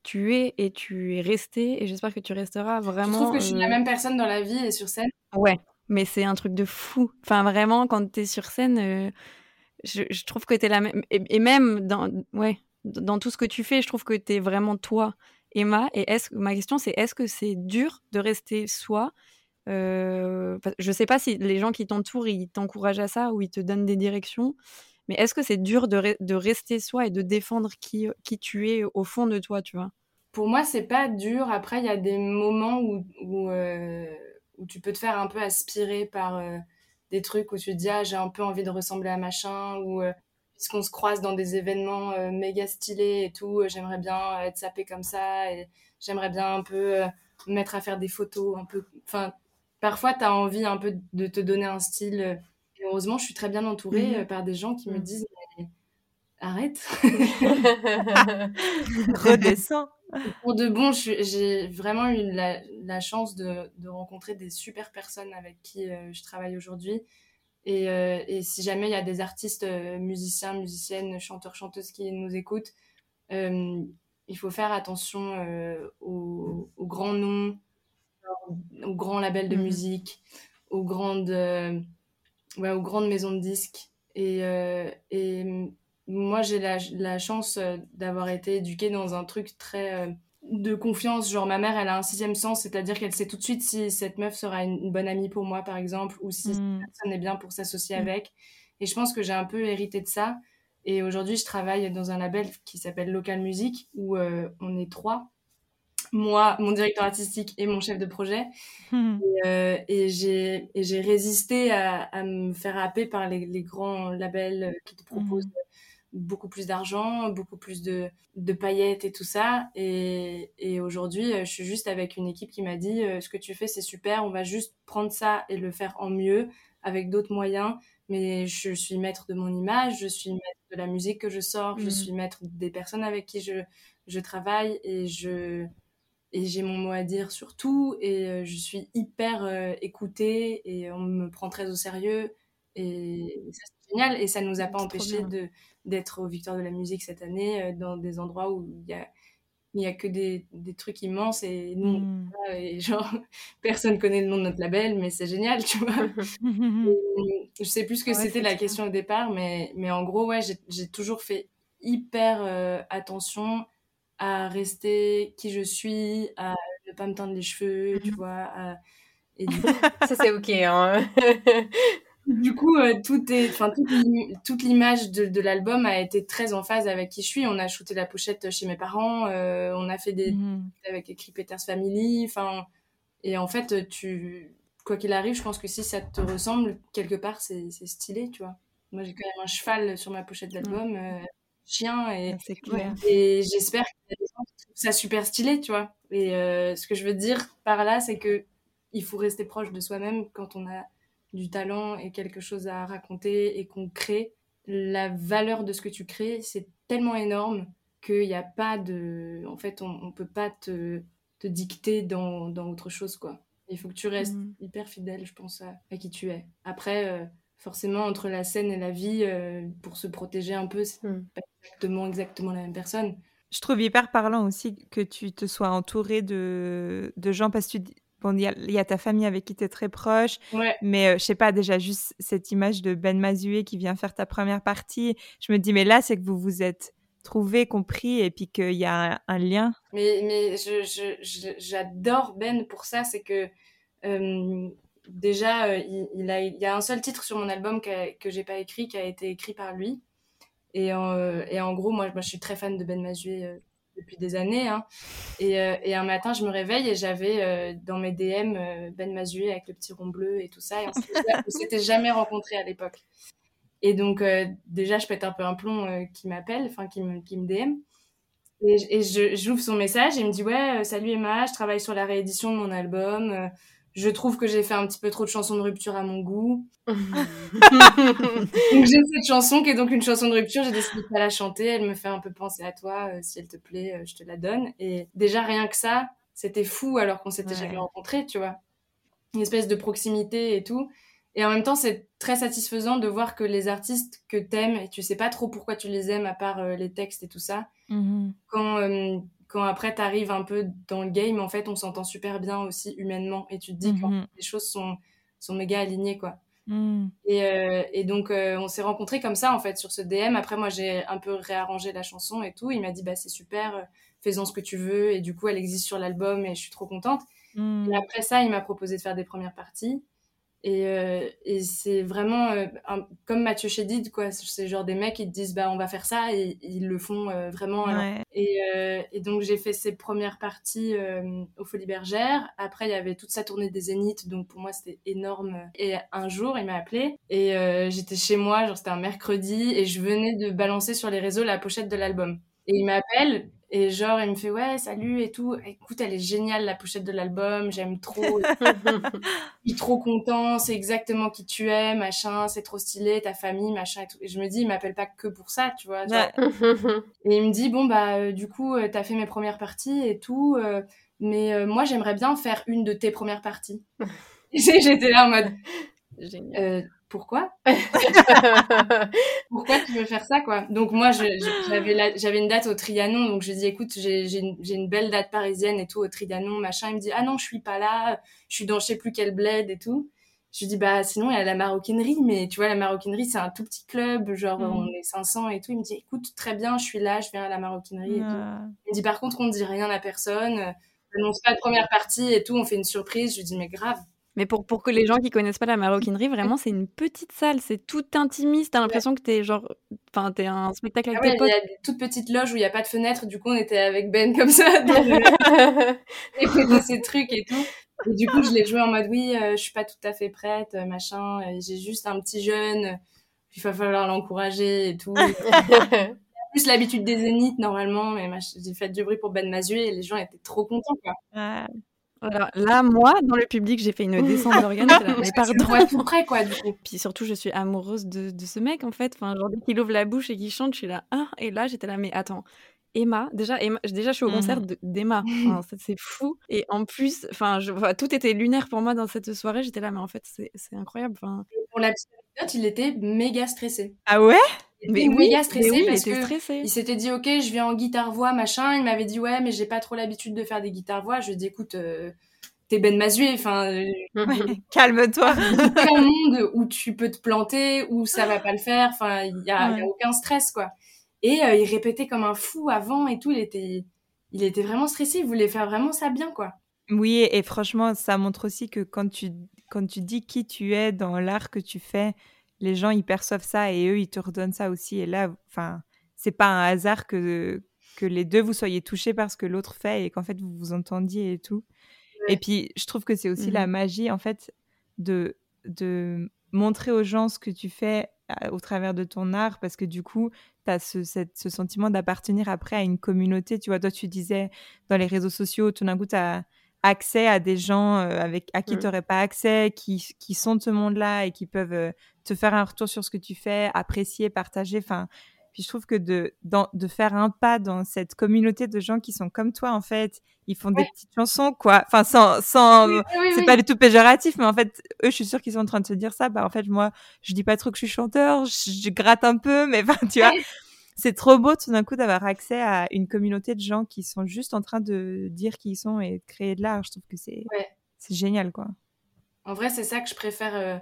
tu es et tu es resté et j'espère que tu resteras vraiment. Je trouve que je suis la euh, même personne dans la vie et sur scène? Ouais, mais c'est un truc de fou. Enfin, vraiment, quand tu es sur scène, euh, je, trouve que tu es la même. Et, même dans, ouais, dans tout ce que tu fais, je trouve que tu es vraiment toi, Emma. Et est ma question, c'est est-ce que c'est dur de rester soi? Euh, Je sais pas si les gens qui t'entourent, ils t'encouragent à ça ou ils te donnent des directions. Mais est-ce que c'est dur de, rester soi et de défendre qui, qui tu es au fond de toi, tu vois? Pour moi, c'est pas dur. Après, il y a des moments où, euh, tu peux te faire un peu aspirer par euh, des trucs où tu te dis ah, j'ai un peu envie de ressembler à machin ou euh, puisqu'on se croise dans des événements méga stylés et tout, j'aimerais bien être sapée comme ça et j'aimerais bien un peu me mettre à faire des photos un peu enfin parfois tu as envie un peu de te donner un style heureusement, je suis très bien entourée mmh euh, par des gens qui me mmh. disent arrête. <laughs> Redescends. Pour de bon, j'ai vraiment eu la, chance de, rencontrer des super personnes avec qui euh, je travaille aujourd'hui. Euh, et, si jamais il y a des artistes, musiciens, musiciennes, chanteurs, chanteuses qui nous écoutent, il faut faire attention aux, grands noms, aux grands labels de mmh musique, aux grandes ouais, aux grandes maisons de disques. Et, euh, et moi, j'ai la, la, chance euh, d'avoir été éduquée dans un truc très euh, de confiance. Genre, ma mère, elle a un sixième sens, c'est-à-dire qu'elle sait tout de suite si cette meuf sera une, bonne amie pour moi, par exemple, ou si cette mmh. personne est bien pour s'associer mmh. avec. Et je pense que j'ai un peu hérité de ça. Et aujourd'hui, je travaille dans un label qui s'appelle Local Music, où on est trois moi, mon directeur artistique et mon chef de projet. Euh, et, j'ai résisté à, me faire happer par les, grands labels qui te proposent mmh. beaucoup plus d'argent, beaucoup plus de, paillettes et tout ça. Et, aujourd'hui, je suis juste avec une équipe qui m'a dit euh, ce que tu fais, c'est super, on va juste prendre ça et le faire en mieux avec d'autres moyens. Mais je suis maître de mon image, je suis maître de la musique que je sors, je mmh. suis maître des personnes avec qui je, je travaille et je, et j'ai mon mot à dire sur tout et euh, je suis hyper euh, écoutée et on me prend très au sérieux et, ça c'est génial et ça nous a pas empêché de d'être aux Victoires de la musique cette année euh, dans des endroits où il y a il y a que des, des trucs immenses et nous mmh. et genre <laughs> personne connaît le nom de notre label mais c'est génial tu vois. <laughs> Je sais plus ce que c'était la question au départ mais mais en gros ouais j'ai toujours fait hyper attention à rester qui je suis, à ne pas me teindre les cheveux, tu mmh vois. Et <laughs> Ça, c'est OK. Hein. <laughs> du coup, euh, tout est, toute l'image de, de l'album a été très en phase avec qui je suis. On a shooté la pochette chez mes parents, euh, on a fait des mmh avec écrit Peters Family, enfin, et en fait, tu, quoi qu'il arrive, je pense que si ça te ressemble quelque part, c'est stylé, tu vois. Moi, j'ai quand même un cheval sur ma pochette d'album. Euh, chien et, et j'espère qu'il y a des gens qui trouvent ça super stylé, tu vois. Et euh, ce que je veux dire par là, c'est que il faut rester proche de soi-même quand on a du talent et quelque chose à raconter et qu'on crée. La valeur de ce que tu crées, c'est tellement énorme qu'il n'y a pas de. En fait, on ne peut pas te, te dicter dans, dans, autre chose, quoi. Il faut que tu restes mmh. hyper fidèle, je pense, à, à, qui tu es. Après, euh, forcément, entre la scène et la vie, euh, pour se protéger un peu, c'est mmh. pas exactement, exactement la même personne. Je trouve hyper parlant aussi que tu te sois entouré de, de gens parce que Bon, il y, a ta famille avec qui tu es très proche, mais euh, je sais pas, déjà juste cette image de Ben Mazué qui vient faire ta première partie, je me dis, mais là, c'est que vous vous êtes trouvé, compris et puis qu'il y a un, lien. Mais, mais j'adore Ben pour ça, c'est que déjà, il, a, il y a un seul titre sur mon album que, que j'ai pas écrit, qui a été écrit par lui. Et, en gros, moi, je suis très fan de Ben Mazué depuis des années. Hein. Et, euh, un matin, je me réveille et j'avais euh, dans mes DM euh, Ben Mazué avec le petit rond bleu et tout ça. Et on s'était jamais rencontrés à l'époque. Et donc, déjà, je pète un peu un plomb qui m'appelle, enfin, qui me, qui me DM. Et, et j'ouvre son message et il me dit Ouais, salut Emma, je travaille sur la réédition de mon album je trouve que j'ai fait un petit peu trop de chansons de rupture à mon goût. <laughs> donc j'ai cette chanson qui est donc une chanson de rupture, j'ai décidé de pas la chanter, elle me fait un peu penser à toi, euh, si elle te plaît, euh, je te la donne. Et déjà rien que ça, c'était fou alors qu'on s'était jamais rencontrés, tu vois. Une espèce de proximité et tout. Et en même temps, c'est très satisfaisant de voir que les artistes que t'aimes, et tu sais pas trop pourquoi tu les aimes à part euh, les textes et tout ça, mm-hmm. quand quand après tu arrives un peu dans le game, en fait, on s'entend super bien aussi humainement. Et tu te dis que mhm. les choses sont, sont méga alignées, quoi. Et, euh, et, donc, euh, on s'est rencontrés comme ça, en fait, sur ce DM. Après, moi, j'ai un peu réarrangé la chanson et tout. Il m'a dit, bah, c'est super, fais-en ce que tu veux. Et du coup, elle existe sur l'album et je suis trop contente. Mhm. Et après ça, il m'a proposé de faire des premières parties. Et, euh, et c'est vraiment euh, comme Mathieu Chédid, quoi. C'est genre des mecs qui te disent, bah, on va faire ça, et ils le font euh, vraiment. Et, et, donc, j'ai fait ces premières parties au Folies Bergères. Après, il y avait toute sa tournée des Zéniths, donc pour moi, c'était énorme. Et un jour, il m'a appelé, et j'étais chez moi, genre c'était un mercredi, et je venais de balancer sur les réseaux la pochette de l'album. Et il m'appelle, et genre, il me fait ouais, salut et tout. Écoute, elle est géniale la pochette de l'album, j'aime trop. <laughs> je suis trop content, c'est exactement qui tu es, machin, c'est trop stylé, ta famille, machin et tout. Et je me dis, il m'appelle pas que pour ça, tu vois. et il me dit bon bah euh, du coup, euh, t'as fait mes premières parties et tout, euh, mais moi j'aimerais bien faire une de tes premières parties. <laughs> J'étais là en mode. Génial pourquoi? <laughs> Pourquoi tu veux faire ça, quoi? Donc moi, j'avais j'avais une date au Trianon, donc je dis écoute, j'ai une, une, belle date parisienne et tout au Trianon, machin. Il me dit ah non, je suis pas là, je suis dans je sais plus quel bled et tout. Je lui dis bah sinon il y a la maroquinerie, mais tu vois la maroquinerie c'est un tout petit club, genre mm. on est 500 et tout. Il me dit écoute très bien, je suis là, je viens à la maroquinerie et tout. Ah. Il me dit par contre on ne dit rien à personne, on n'annonce pas de première partie et tout, on fait une surprise. Je lui dis mais grave. Mais pour, pour que les gens qui connaissent pas la maroquinerie, vraiment, c'est une petite salle, c'est tout intimiste. T'as l'impression que t'es genre, enfin, t'es un spectacle avec ah tes potes. Il y a des toutes petites loges où il n'y a pas de fenêtre. Du coup, on était avec Ben <laughs> comme ça, <laughs> et ces trucs et tout. Et du coup, je l'ai joué en mode oui, euh, je suis pas tout à fait prête, euh, machin. J'ai juste un petit jeune, il va falloir l'encourager et tout. <laughs> plus l'habitude des zéniths normalement, mais j'ai fait du bruit pour Ben Mazué et les gens étaient trop contents. Quoi. Alors là, moi, dans le public, j'ai fait une <laughs> descente d'organes. mais pardon. tout près, quoi, du coup. Puis surtout, je suis amoureuse de, de ce mec, en fait. Enfin, genre, dès qu'il ouvre la bouche et qu'il chante, je suis là, ah, et là, j'étais là, mais attends. Emma, déjà, Emma, déjà, je suis au concert mmh d'Emma. Enfin, c'est fou. Et en plus, enfin, je, tout était lunaire pour moi dans cette soirée. J'étais là, mais en fait, c'est incroyable. Enfin... Pour la petite anecdote, il était méga stressé. Ah ouais? Mais oui, méga stressé oui, parce était stressé. il s'était dit ok je viens en guitare voix machin. Il m'avait dit ouais mais j'ai pas trop l'habitude de faire des guitares voix je lui ai dit écoute euh, t'es Ben Mazué enfin euh, <laughs> <laughs> calme-toi. Un monde où tu peux te planter où ça va pas le faire. Enfin il y, a, aucun stress quoi. Et euh, il répétait comme un fou avant et tout. Il était il était vraiment stressé. Il voulait faire vraiment ça bien quoi. Oui et franchement ça montre aussi que quand tu quand tu dis qui tu es dans l'art que tu fais les gens ils perçoivent ça et eux ils te redonnent ça aussi. Et là, enfin, c'est pas un hasard que que les deux vous soyez touchés par ce que l'autre fait et qu'en fait vous vous entendiez et tout. Et puis je trouve que c'est aussi la mmh magie en fait de de montrer aux gens ce que tu fais au travers de ton art parce que du coup, tu as ce, ce sentiment d'appartenir après à une communauté. Tu vois, toi, tu disais dans les réseaux sociaux, tout d'un coup, tu as accès à des gens euh, avec, à qui mmh. tu n'aurais pas accès, qui, qui, sont de ce monde-là et qui peuvent euh, te faire un retour sur ce que tu fais, apprécier, partager. Enfin, puis je trouve que de, de faire un pas dans cette communauté de gens qui sont comme toi, en fait, ils font des petites chansons, quoi. Enfin, sans, sans, c'est pas du tout péjoratif, mais en fait, eux, je suis sûre qu'ils sont en train de se dire ça. Bah, en fait, moi, je dis pas trop que je suis chanteur, je, je gratte un peu, mais enfin, tu vois? C'est trop beau tout d'un coup d'avoir accès à une communauté de gens qui sont juste en train de dire qui ils sont et de créer de l'art. Je trouve que c'est c'est génial, quoi. En vrai, c'est ça que je préfère. Euh,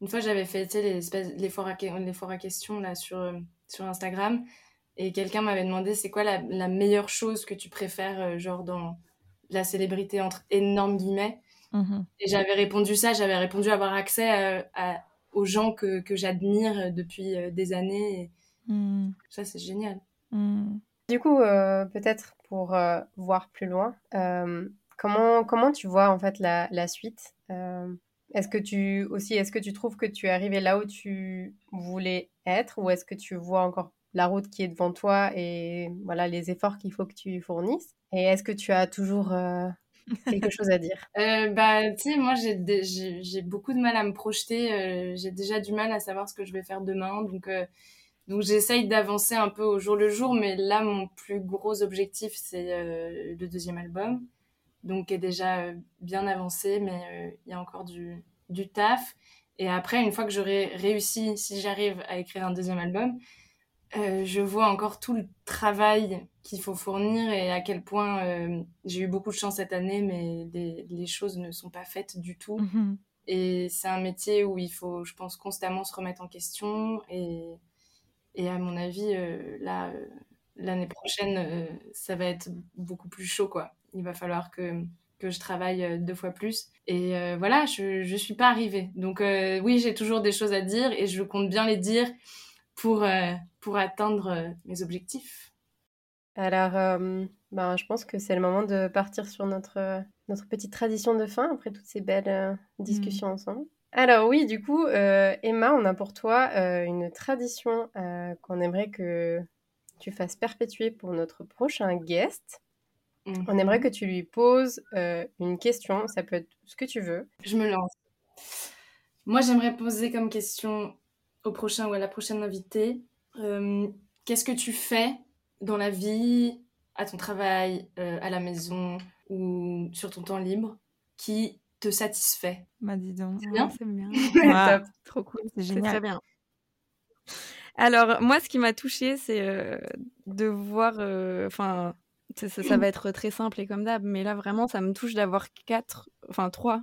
une fois, j'avais fait les, les, à, les à questions là, sur, euh, sur Instagram. Et quelqu'un m'avait demandé c'est quoi la, la, meilleure chose que tu préfères, genre dans la célébrité entre énormes guillemets? Mmh et j'avais répondu ça, j'avais répondu avoir accès à, aux gens que, que j'admire depuis des années. Mmh. Ça, c'est génial. Mmh. Du coup, euh, peut-être pour euh, voir plus loin, euh, comment, comment tu vois en fait la, la suite Est-ce que tu aussi, est-ce que tu trouves que tu es arrivé là où tu voulais être, ou est-ce que tu vois encore la route qui est devant toi et voilà les efforts qu'il faut que tu fournisses? Et est-ce que tu as toujours quelque chose à dire? <laughs> Bah, tu sais, moi j'ai beaucoup de mal à me projeter. j'ai déjà du mal à savoir ce que je vais faire demain, donc donc j'essaye d'avancer un peu au jour le jour, mais là mon plus gros objectif c'est euh, le deuxième album, donc qui est déjà euh, bien avancé, mais euh, il y a encore du, du taf. Et après, une fois que j'aurai réussi, si j'arrive à écrire un deuxième album, je vois encore tout le travail qu'il faut fournir et à quel point j'ai eu beaucoup de chance cette année, mais les, les, choses ne sont pas faites du tout. Mm-hmm. Et c'est un métier où il faut, je pense, constamment se remettre en question et et à mon avis, euh, là, euh, l'année prochaine, euh, ça va être beaucoup plus chaud, quoi. Il va falloir que, que je travaille deux fois plus. Et voilà, je ne suis pas arrivée. Donc oui, j'ai toujours des choses à dire et je compte bien les dire pour, pour atteindre mes objectifs. Alors, ben, je pense que c'est le moment de partir sur notre, notre petite tradition de fin après toutes ces belles discussions mmh. ensemble. Alors oui, du coup, euh, Emma, on a pour toi euh, une tradition euh, qu'on aimerait que tu fasses perpétuer pour notre prochain guest. On aimerait mhm. que tu lui poses une question, ça peut être ce que tu veux. Je me lance. Moi, j'aimerais poser comme question au prochain ou à la prochaine invitée, qu'est-ce que tu fais dans la vie, à ton travail, à la maison ou sur ton temps libre qui te satisfait. Bah dis donc. C'est bien. C'est bien. <laughs> <laughs> Trop cool. C'est génial. très bien. Alors moi, ce qui m'a touchée, c'est euh, de voir. Euh, enfin, ça, va être très simple et comme d'hab, mais là vraiment, ça me touche d'avoir quatre, enfin trois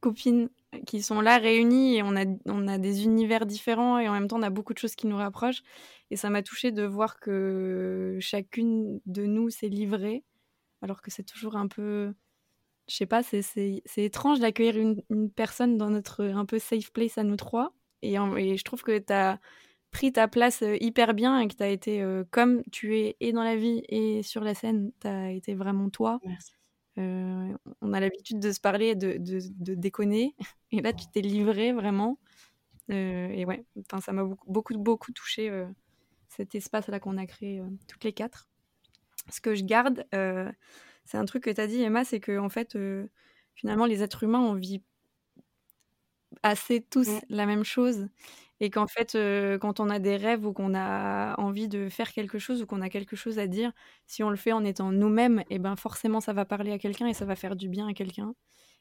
copines qui sont là réunies et on a, on a des univers différents et en même temps on a beaucoup de choses qui nous rapprochent et ça m'a touchée de voir que chacune de nous s'est livrée alors que c'est toujours un peu je sais pas, c'est étrange d'accueillir une, une, personne dans notre un peu safe place à nous trois. Et, et je trouve que tu as pris ta place euh, hyper bien et que tu as été euh, comme tu es et dans la vie et sur la scène, tu as été vraiment toi. Merci. Euh, on a l'habitude de se parler, de, de, de, déconner. <laughs> Et là, tu t'es livré vraiment. et ouais, ça m'a beaucoup, beaucoup, beaucoup touché cet espace-là qu'on a créé toutes les quatre. Ce que je garde, c'est un truc que tu as dit, Emma, c'est que en fait, euh, finalement, les êtres humains, on vit assez tous la même chose. Et qu'en fait, euh, quand on a des rêves ou qu'on a envie de faire quelque chose ou qu'on a quelque chose à dire, si on le fait en étant nous-mêmes, et eh ben forcément, ça va parler à quelqu'un et ça va faire du bien à quelqu'un.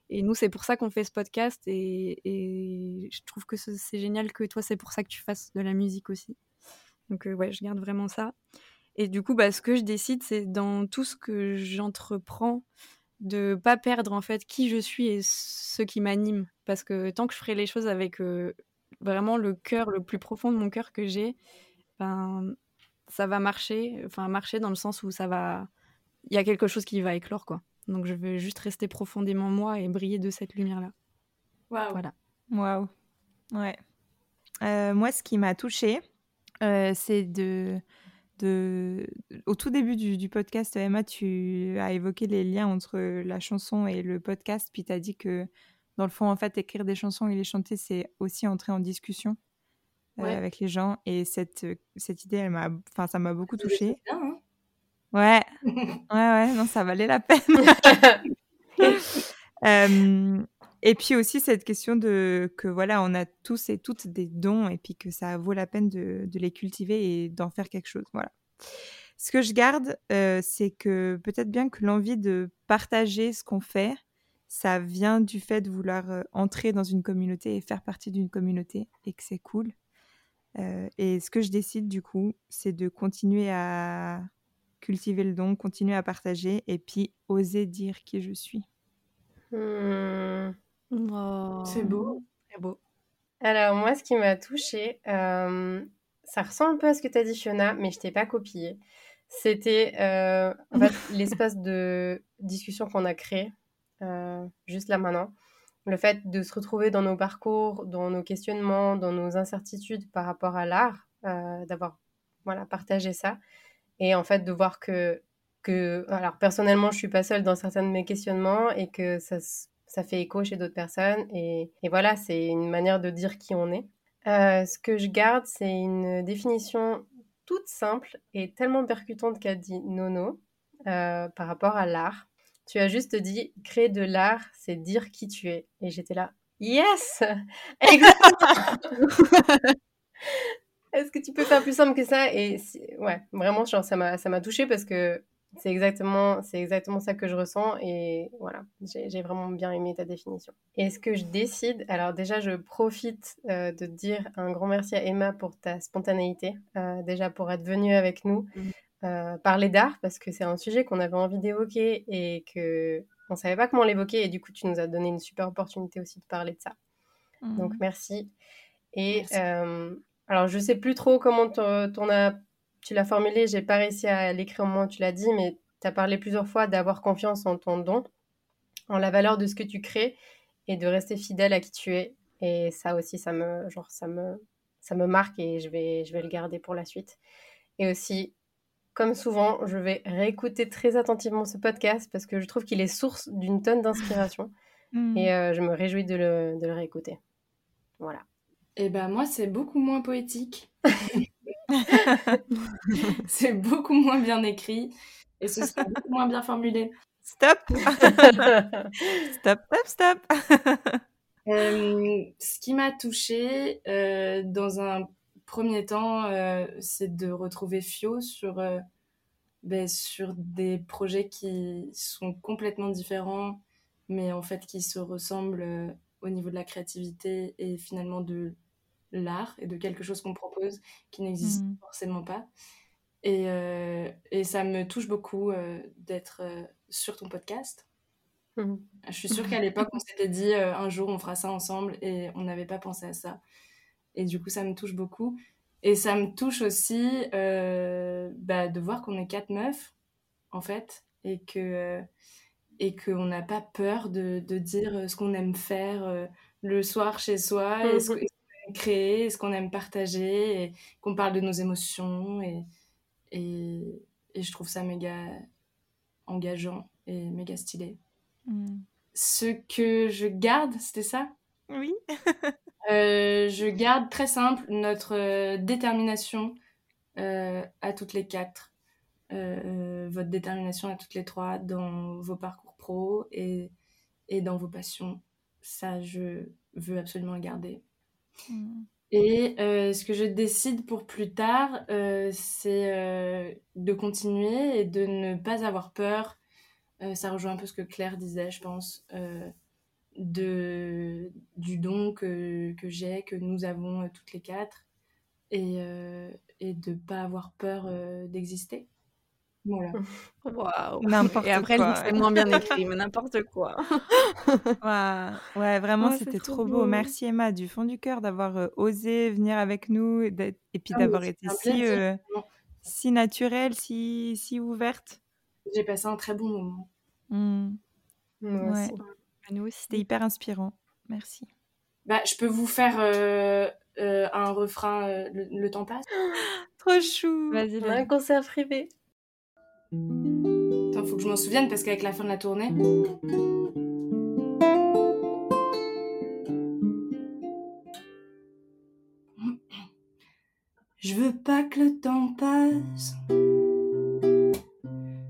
Et nous, c'est pour ça qu'on fait ce podcast. Et, et je trouve que c'est génial que toi, c'est pour ça que tu fasses de la musique aussi. Donc, euh, ouais, je garde vraiment ça. Et du coup, bah, ce que je décide, c'est dans tout ce que j'entreprends, de pas perdre en fait qui je suis et ce qui m'anime. Parce que tant que je ferai les choses avec euh, vraiment le cœur, le plus profond de mon cœur que j'ai, ben, ça va marcher. Enfin, marcher dans le sens où ça va. Il y a quelque chose qui va éclore, quoi. Donc je veux juste rester profondément moi et briller de cette lumière-là. Waouh. Voilà. Waouh. Ouais. Euh, moi, ce qui m'a touchée, euh, c'est de au tout début du, podcast, Emma, tu as évoqué les liens entre la chanson et le podcast, puis tu as dit que dans le fond, en fait, écrire des chansons et les chanter, c'est aussi entrer en discussion euh, avec les gens. Et cette, cette idée, elle m'a, enfin, ça m'a beaucoup touchée. Hein. ouais, <laughs> ouais, ouais, non, ça valait la peine. <laughs> <laughs> euh, et puis aussi cette question de que voilà, on a tous et toutes des dons et puis que ça vaut la peine de, les cultiver et d'en faire quelque chose. Voilà. Ce que je garde, euh, c'est que peut-être bien que l'envie de partager ce qu'on fait, ça vient du fait de vouloir euh, entrer dans une communauté et faire partie d'une communauté et que c'est cool. Euh, et ce que je décide du coup, c'est de continuer à cultiver le don, continuer à partager et puis oser dire qui je suis. Mmh. Oh. C'est beau. Très beau. Alors moi, ce qui m'a touchée, euh, ça ressemble un peu à ce que tu as dit, Fiona, mais je t'ai pas copié. C'était euh, en fait <laughs> l'espace de discussion qu'on a créé euh, juste là maintenant. Le fait de se retrouver dans nos parcours, dans nos questionnements, dans nos incertitudes par rapport à l'art, d'avoir voilà, partagé ça. Et en fait, de voir que, que. Alors, personnellement, je suis pas seule dans certains de mes questionnements et que ça, ça fait écho chez d'autres personnes. Et, voilà, c'est une manière de dire qui on est. ce que je garde, c'est une définition toute simple et tellement percutante qu'a dit Nono euh, par rapport à l'art. Tu as juste dit créer de l'art, c'est dire qui tu es. Et j'étais là, yes <laughs> Exactement <laughs> Est-ce que tu peux faire plus simple que ça? Et ouais, vraiment, genre, ça m'a touché parce que c'est exactement, c'est exactement ça que je ressens et voilà, j'ai vraiment bien aimé ta définition. Et ce que je décide, alors déjà je profite euh, de dire un grand merci à Emma pour ta spontanéité, euh, déjà pour être venue avec nous mmh. euh, parler d'art parce que c'est un sujet qu'on avait envie d'évoquer et que on savait pas comment l'évoquer et du coup tu nous as donné une super opportunité aussi de parler de ça. Mmh. Donc merci. Et alors je sais plus trop comment ton as tu l'as formulé, j'ai pas réussi à l'écrire au moment où tu l'as dit, mais tu as parlé plusieurs fois d'avoir confiance en ton don, en la valeur de ce que tu crées et de rester fidèle à qui tu es. Et ça aussi, ça me, genre, ça me, ça me marque et je vais, je vais le garder pour la suite. Et aussi, comme souvent, je vais réécouter très attentivement ce podcast parce que je trouve qu'il est source d'une tonne d'inspiration. <laughs> Hmm. Et euh, je me réjouis de le, de le réécouter. Voilà. Et eh ben moi, c'est beaucoup moins poétique. <laughs> <laughs> c'est beaucoup moins bien écrit et ce sera beaucoup moins bien formulé. Stop <laughs> Stop, stop, stop <laughs> euh, Ce qui m'a touchée euh, dans un premier temps, euh, c'est de retrouver Fio sur, ben, sur des projets qui sont complètement différents, mais en fait qui se ressemblent au niveau de la créativité et finalement de l'art et de quelque chose qu'on propose qui n'existe mmh. forcément pas. Et, euh, et, ça me touche beaucoup euh, d'être euh, sur ton podcast. Mmh. Je suis sûre qu'à l'époque, on s'était dit un jour on fera ça ensemble et on n'avait pas pensé à ça. Et du coup, ça me touche beaucoup. Et ça me touche aussi bah, de voir qu'on est quatre meufs, en fait, et que et qu'on n'a pas peur de, de, dire ce qu'on aime faire le soir chez soi, et ce, créer, ce qu'on aime partager, et qu'on parle de nos émotions. Et, et, je trouve ça méga engageant et méga stylé. Hmm. Ce que je garde, c'était ça? Oui. <laughs> Euh, je garde très simple notre euh, détermination euh, à toutes les quatre. votre détermination à toutes les trois dans vos parcours pro et, et dans vos passions. Ça, je veux absolument le garder. Mm. Et euh, ce que je décide pour plus tard, euh, c'est euh, de continuer et de ne pas avoir peur. ça rejoint un peu ce que Claire disait, je pense, de, du don que, que j'ai, que nous avons toutes les quatre, et, et de ne pas avoir peur d'exister. Voilà. N'importe Et après, c'est moins bien <laughs> écrit, mais n'importe quoi. Ouais, vraiment, c'était trop beau. Merci Emma, du fond du cœur, d'avoir euh, osé venir avec nous et, puis ah, d'avoir été si, euh, si naturelle, si, si ouverte. J'ai passé un très bon moment. Mmh. Ouais. Nous aussi. C'était hyper inspirant. Merci. Bah, je peux vous faire euh, un refrain, le, temps passe. <gasps> trop chou. Vas-y, un concert privé. Attends, faut que je m'en souvienne parce qu'avec la fin de la tournée. Je veux pas que le temps passe.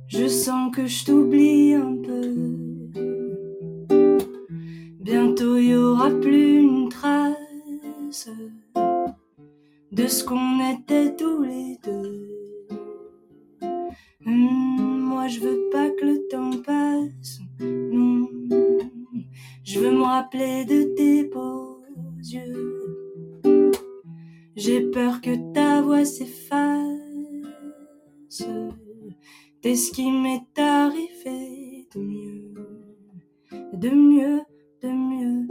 Je sens que je t'oublie un peu. Bientôt y aura plus une trace de ce qu'on était tous les deux. Je veux pas que le temps passe, non. Je veux me rappeler de tes beaux yeux. J'ai peur que ta voix s'efface. T'es ce qui m'est arrivé de mieux, de mieux